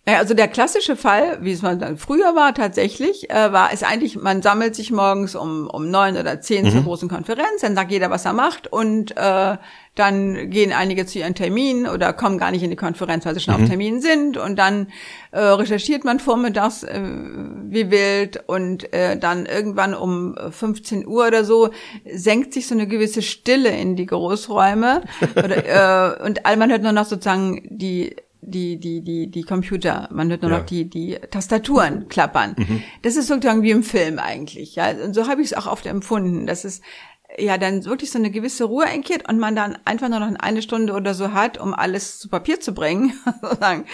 Naja, also der klassische Fall, wie es mal dann früher war tatsächlich, äh, war es eigentlich, man sammelt sich morgens um, um neun oder zehn mhm. zur großen Konferenz, dann sagt jeder, was er macht und äh, dann gehen einige zu ihren Terminen oder kommen gar nicht in die Konferenz, weil sie schon mhm. auf Terminen sind und dann äh, recherchiert man vormittags äh, wie wild und äh, dann irgendwann um 15 Uhr oder so senkt sich so eine gewisse Stille in die Großräume oder, äh, und man hört nur noch sozusagen die die, die, die, die Computer, man hört nur ja. noch die, die Tastaturen klappern. Mhm. Das ist sozusagen wie im Film eigentlich, ja. Und so habe ich es auch oft empfunden, dass es ja dann wirklich so eine gewisse Ruhe einkehrt und man dann einfach nur noch eine Stunde oder so hat, um alles zu Papier zu bringen, sozusagen,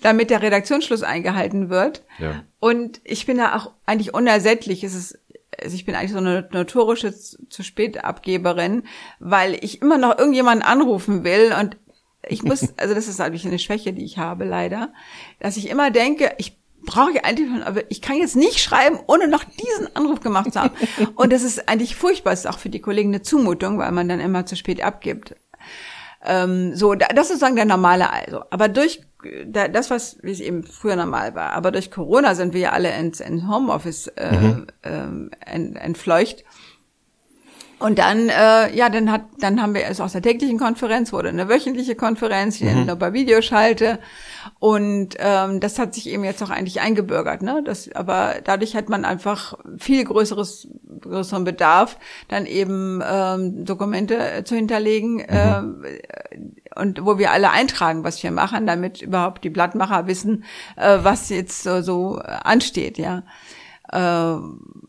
damit der Redaktionsschluss eingehalten wird. Ja. Und ich bin da auch eigentlich unersättlich. Es ist also ich bin eigentlich so eine notorische zu spät Abgeberin, weil ich immer noch irgendjemanden anrufen will und ich muss, also das ist eigentlich eine Schwäche, die ich habe leider, dass ich immer denke, ich brauche ich eigentlich, aber ich kann jetzt nicht schreiben, ohne noch diesen Anruf gemacht zu haben. Und das ist eigentlich furchtbar, das ist auch für die Kollegen eine Zumutung, weil man dann immer zu spät abgibt. Ähm, so, das ist sozusagen der normale also. Aber durch das, was wie es eben früher normal war, aber durch Corona sind wir ja alle ins, ins Homeoffice äh, mhm. ähm, ent, entfleucht. Und dann, äh, ja, dann hat, dann haben wir es aus der täglichen Konferenz wurde eine wöchentliche Konferenz, die mhm. nur bei Videoschalte. Und ähm, das hat sich eben jetzt auch eigentlich eingebürgert, ne? Das, aber dadurch hat man einfach viel größeres größeren Bedarf, dann eben ähm, Dokumente äh, zu hinterlegen mhm. äh, und wo wir alle eintragen, was wir machen, damit überhaupt die Blattmacher wissen, äh, was jetzt so, so ansteht, ja. Äh,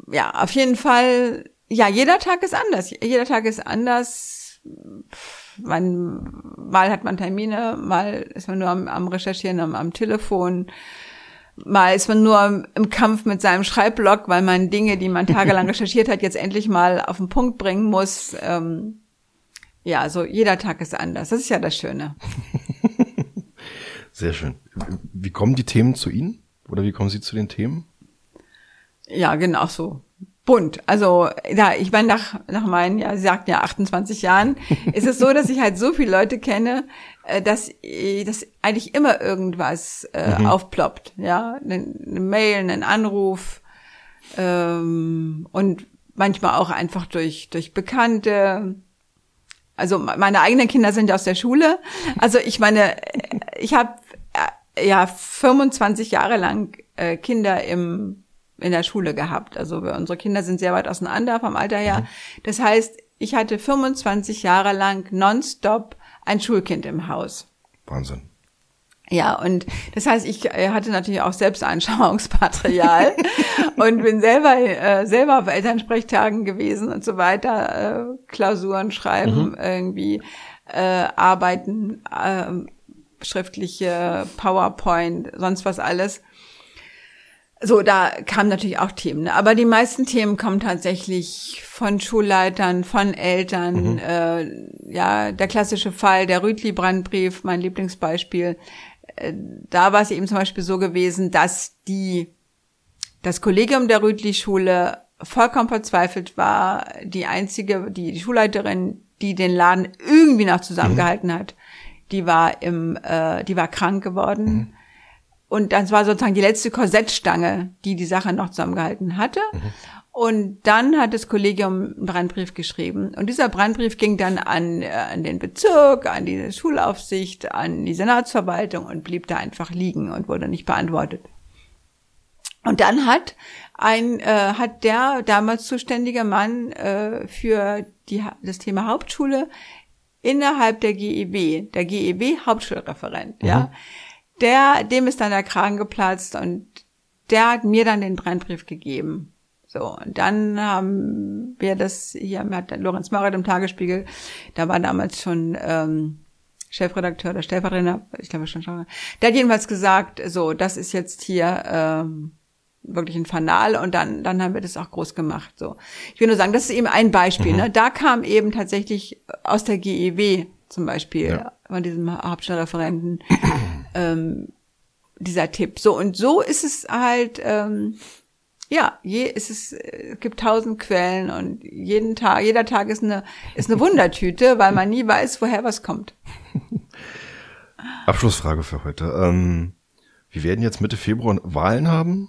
ja, auf jeden Fall ja, jeder Tag ist anders. Jeder Tag ist anders. Man, mal hat man Termine, mal ist man nur am, am Recherchieren am, am Telefon. Mal ist man nur im Kampf mit seinem Schreibblock, weil man Dinge, die man tagelang recherchiert hat, jetzt endlich mal auf den Punkt bringen muss. Ähm, ja, so jeder Tag ist anders. Das ist ja das Schöne. Sehr schön. Wie kommen die Themen zu Ihnen? Oder wie kommen Sie zu den Themen? Ja, genau so bunt. Also ja, ich meine, nach, nach meinen, ja, Sie sagten ja 28 Jahren, ist es so, dass ich halt so viele Leute kenne, äh, dass, dass eigentlich immer irgendwas äh, mhm. aufploppt. Ja, eine, eine Mail, einen Anruf ähm, und manchmal auch einfach durch, durch Bekannte. Also meine eigenen Kinder sind ja aus der Schule. Also ich meine, ich habe äh, ja 25 Jahre lang äh, Kinder im in der Schule gehabt. Also unsere Kinder sind sehr weit auseinander vom Alter her. Mhm. Das heißt, ich hatte 25 Jahre lang nonstop ein Schulkind im Haus. Wahnsinn. Ja, und das heißt, ich äh, hatte natürlich auch selbst Anschauungsmaterial und bin selber äh, selber auf Elternsprechtagen gewesen und so weiter, äh, Klausuren schreiben, mhm. irgendwie äh, arbeiten, äh, schriftliche PowerPoint, sonst was alles. So, da kamen natürlich auch Themen, ne? aber die meisten Themen kommen tatsächlich von Schulleitern, von Eltern. Mhm. Äh, ja, der klassische Fall, der Rütli-Brandbrief, mein Lieblingsbeispiel. Äh, da war es eben zum Beispiel so gewesen, dass die das Kollegium der Rütli-Schule vollkommen verzweifelt war. Die einzige, die, die Schulleiterin, die den Laden irgendwie noch zusammengehalten mhm. hat, die war im, äh, die war krank geworden. Mhm und das war sozusagen die letzte Korsettstange, die die Sache noch zusammengehalten hatte. Mhm. Und dann hat das Kollegium einen Brandbrief geschrieben. Und dieser Brandbrief ging dann an, äh, an den Bezirk, an die Schulaufsicht, an die Senatsverwaltung und blieb da einfach liegen und wurde nicht beantwortet. Und dann hat ein, äh, hat der damals zuständige Mann äh, für die, das Thema Hauptschule innerhalb der GEW, der GEW Hauptschulreferent, mhm. ja, der, dem ist dann der Kragen geplatzt und der hat mir dann den Brandbrief gegeben. So, und dann haben wir das hier, hat Lorenz Marit im Tagesspiegel, da war damals schon ähm, Chefredakteur oder Stellvertreter, ich glaube schon schon. Der hat jedenfalls gesagt, so, das ist jetzt hier ähm, wirklich ein Fanal und dann, dann haben wir das auch groß gemacht. So, ich will nur sagen, das ist eben ein Beispiel. Mhm. Ne? Da kam eben tatsächlich aus der GEW zum Beispiel ja. von diesem Hauptstadtreferenten ähm, dieser Tipp. So und so ist es halt. Ähm, ja, je, ist es, es gibt tausend Quellen und jeden Tag, jeder Tag ist eine, ist eine Wundertüte, weil man nie weiß, woher was kommt. Abschlussfrage für heute. Ähm, wir werden jetzt Mitte Februar Wahlen haben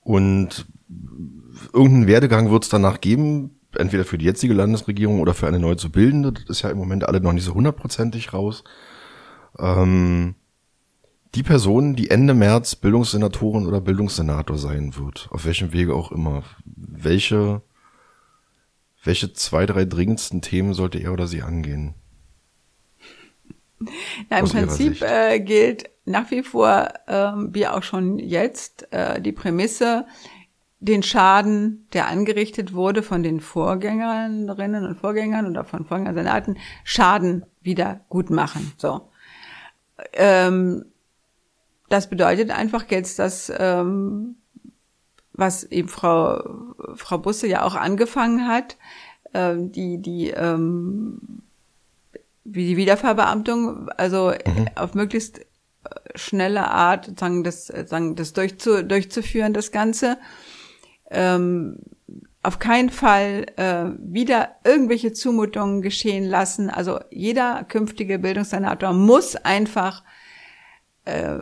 und irgendeinen Werdegang wird es danach geben, entweder für die jetzige Landesregierung oder für eine neu zu bildende. Das ist ja im Moment alle noch nicht so hundertprozentig raus. Ähm, die Person, die Ende März Bildungssenatorin oder Bildungssenator sein wird, auf welchem Wege auch immer, welche, welche zwei, drei dringendsten Themen sollte er oder sie angehen? Na, Im Prinzip äh, gilt nach wie vor, ähm, wie auch schon jetzt, äh, die Prämisse, den Schaden, der angerichtet wurde von den Vorgängerinnen und Vorgängern oder von Vorgängersenaten, Schaden wieder gut machen. So. Ähm, das bedeutet einfach jetzt, dass ähm, was eben Frau Frau Busse ja auch angefangen hat, ähm, die die ähm, wie die Wiederverbeamtung, also mhm. auf möglichst schnelle Art, sozusagen das, sozusagen das durchzu, durchzuführen, das Ganze. Ähm, auf keinen Fall äh, wieder irgendwelche Zumutungen geschehen lassen. Also jeder künftige Bildungssenator muss einfach äh,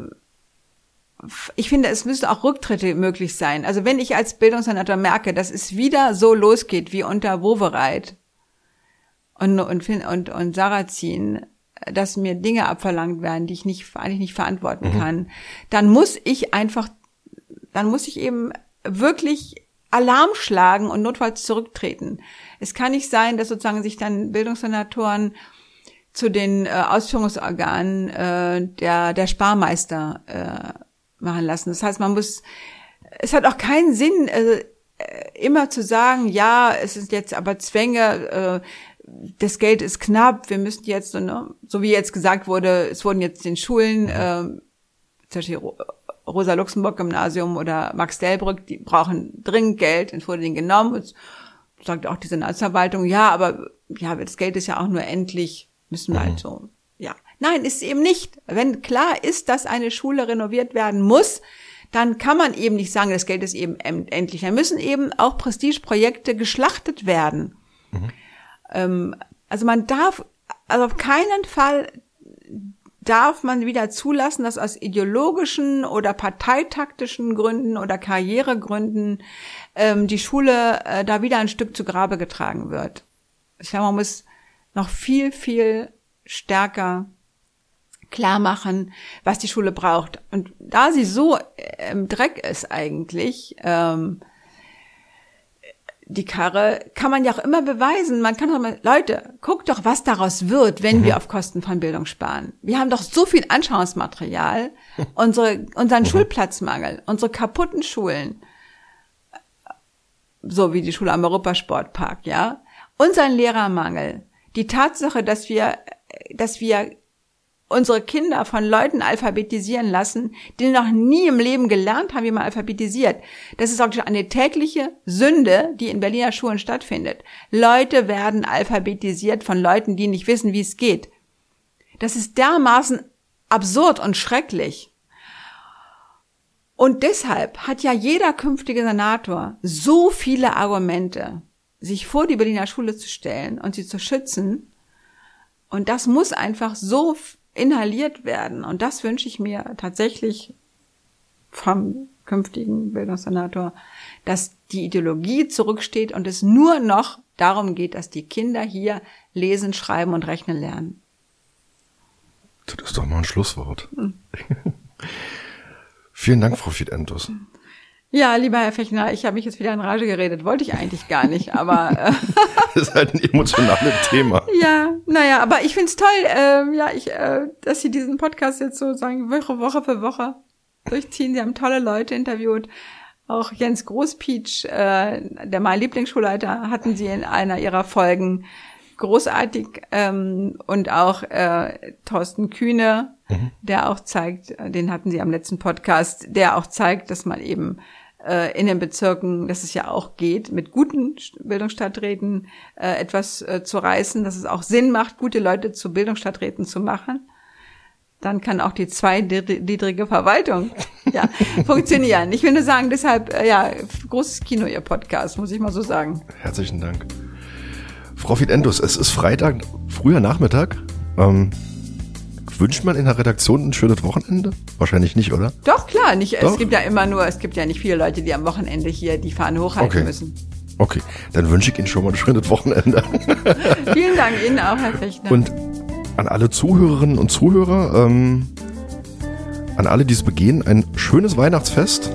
ich finde, es müssen auch Rücktritte möglich sein. Also wenn ich als Bildungssenator merke, dass es wieder so losgeht wie unter Wovereit und, und, und, und Sarrazin, dass mir Dinge abverlangt werden, die ich nicht, eigentlich nicht verantworten mhm. kann, dann muss ich einfach, dann muss ich eben wirklich Alarm schlagen und notfalls zurücktreten. Es kann nicht sein, dass sozusagen sich dann Bildungssenatoren zu den äh, Ausführungsorganen äh, der, der Sparmeister äh, machen lassen. Das heißt, man muss, es hat auch keinen Sinn, äh, immer zu sagen, ja, es ist jetzt aber Zwänge, äh, das Geld ist knapp, wir müssen jetzt, so, ne, so wie jetzt gesagt wurde, es wurden jetzt den Schulen, äh, zum Beispiel Rosa-Luxemburg-Gymnasium oder Max-Delbrück, die brauchen dringend Geld, es wurde denen genommen. Und sagt auch die Senatsverwaltung, ja, aber ja, das Geld ist ja auch nur endlich, müssen wir mhm. halt so. Ja. Nein, ist eben nicht. Wenn klar ist, dass eine Schule renoviert werden muss, dann kann man eben nicht sagen, das Geld ist eben endlich. Dann müssen eben auch Prestigeprojekte geschlachtet werden. Mhm. Ähm, also man darf, also auf keinen Fall darf man wieder zulassen, dass aus ideologischen oder parteitaktischen Gründen oder Karrieregründen ähm, die Schule äh, da wieder ein Stück zu Grabe getragen wird. Ich glaube, man muss noch viel, viel stärker klar machen, was die Schule braucht. Und da sie so im Dreck ist eigentlich, ähm, die Karre, kann man ja auch immer beweisen. Man kann doch mal, Leute, guckt doch, was daraus wird, wenn mhm. wir auf Kosten von Bildung sparen. Wir haben doch so viel Anschauungsmaterial, unsere, unseren mhm. Schulplatzmangel, unsere kaputten Schulen, so wie die Schule am Europasportpark, ja, unseren Lehrermangel, die Tatsache, dass wir, dass wir unsere Kinder von Leuten alphabetisieren lassen, die noch nie im Leben gelernt haben, wie man alphabetisiert. Das ist auch eine tägliche Sünde, die in Berliner Schulen stattfindet. Leute werden alphabetisiert von Leuten, die nicht wissen, wie es geht. Das ist dermaßen absurd und schrecklich. Und deshalb hat ja jeder künftige Senator so viele Argumente, sich vor die Berliner Schule zu stellen und sie zu schützen. Und das muss einfach so inhaliert werden. Und das wünsche ich mir tatsächlich vom künftigen Bildungssenator, dass die Ideologie zurücksteht und es nur noch darum geht, dass die Kinder hier lesen, schreiben und rechnen lernen. Das ist doch mal ein Schlusswort. Hm. Vielen Dank, Frau Fiedentus. Ja, lieber Herr Fechner, ich habe mich jetzt wieder in Rage geredet. Wollte ich eigentlich gar nicht, aber. Äh, das ist halt ein emotionales Thema. Ja, naja, aber ich find's toll, äh, ja, ich, äh, dass Sie diesen Podcast jetzt so sagen, Woche, Woche für Woche durchziehen. Sie haben tolle Leute interviewt. Auch Jens Großpietsch, äh, der mein Lieblingsschulleiter, hatten Sie in einer Ihrer Folgen großartig ähm, und auch äh, Thorsten Kühne, mhm. der auch zeigt, den hatten Sie am letzten Podcast, der auch zeigt, dass man eben äh, in den Bezirken, dass es ja auch geht, mit guten Bildungsstadträten äh, etwas äh, zu reißen, dass es auch Sinn macht, gute Leute zu Bildungsstadträten zu machen. Dann kann auch die zweigliedrige Verwaltung ja, funktionieren. Ich will nur sagen, deshalb, äh, ja, großes Kino, Ihr Podcast, muss ich mal so sagen. Herzlichen Dank. Frau Fidentus, es ist Freitag, früher Nachmittag. Ähm, Wünscht man in der Redaktion ein schönes Wochenende? Wahrscheinlich nicht, oder? Doch, klar. Nicht, Doch? Es gibt ja immer nur, es gibt ja nicht viele Leute, die am Wochenende hier die Fahne hochhalten Okay. müssen. Okay, dann wünsche ich Ihnen schon mal ein schönes Wochenende. Vielen Dank Ihnen auch, Herr Fechner. Und an alle Zuhörerinnen und Zuhörer, ähm, an alle, die es begehen, ein schönes Weihnachtsfest.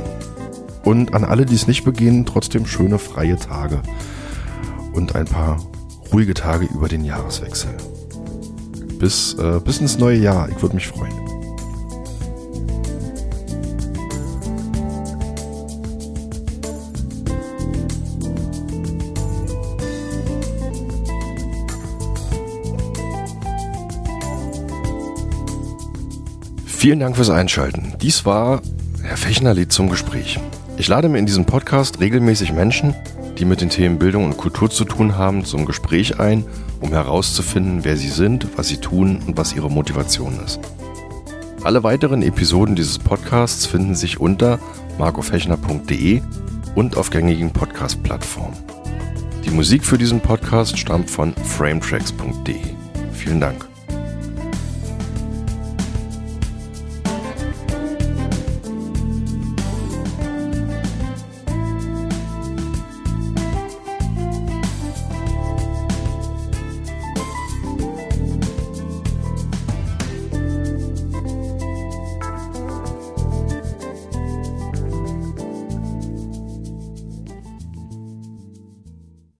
Und an alle, die es nicht begehen, trotzdem schöne freie Tage. Und ein paar ruhige Tage über den Jahreswechsel. Bis, äh, bis ins neue Jahr. Ich würde mich freuen. Vielen Dank fürs Einschalten. Dies war Herr Fechner lädt zum Gespräch. Ich lade mir in diesem Podcast regelmäßig Menschen, die mit den Themen Bildung und Kultur zu tun haben, zum Gespräch ein, um herauszufinden, wer sie sind, was sie tun und was ihre Motivation ist. Alle weiteren Episoden dieses Podcasts finden sich unter marcofechner.de und auf gängigen Podcast-Plattformen. Die Musik für diesen Podcast stammt von frametracks.de. Vielen Dank.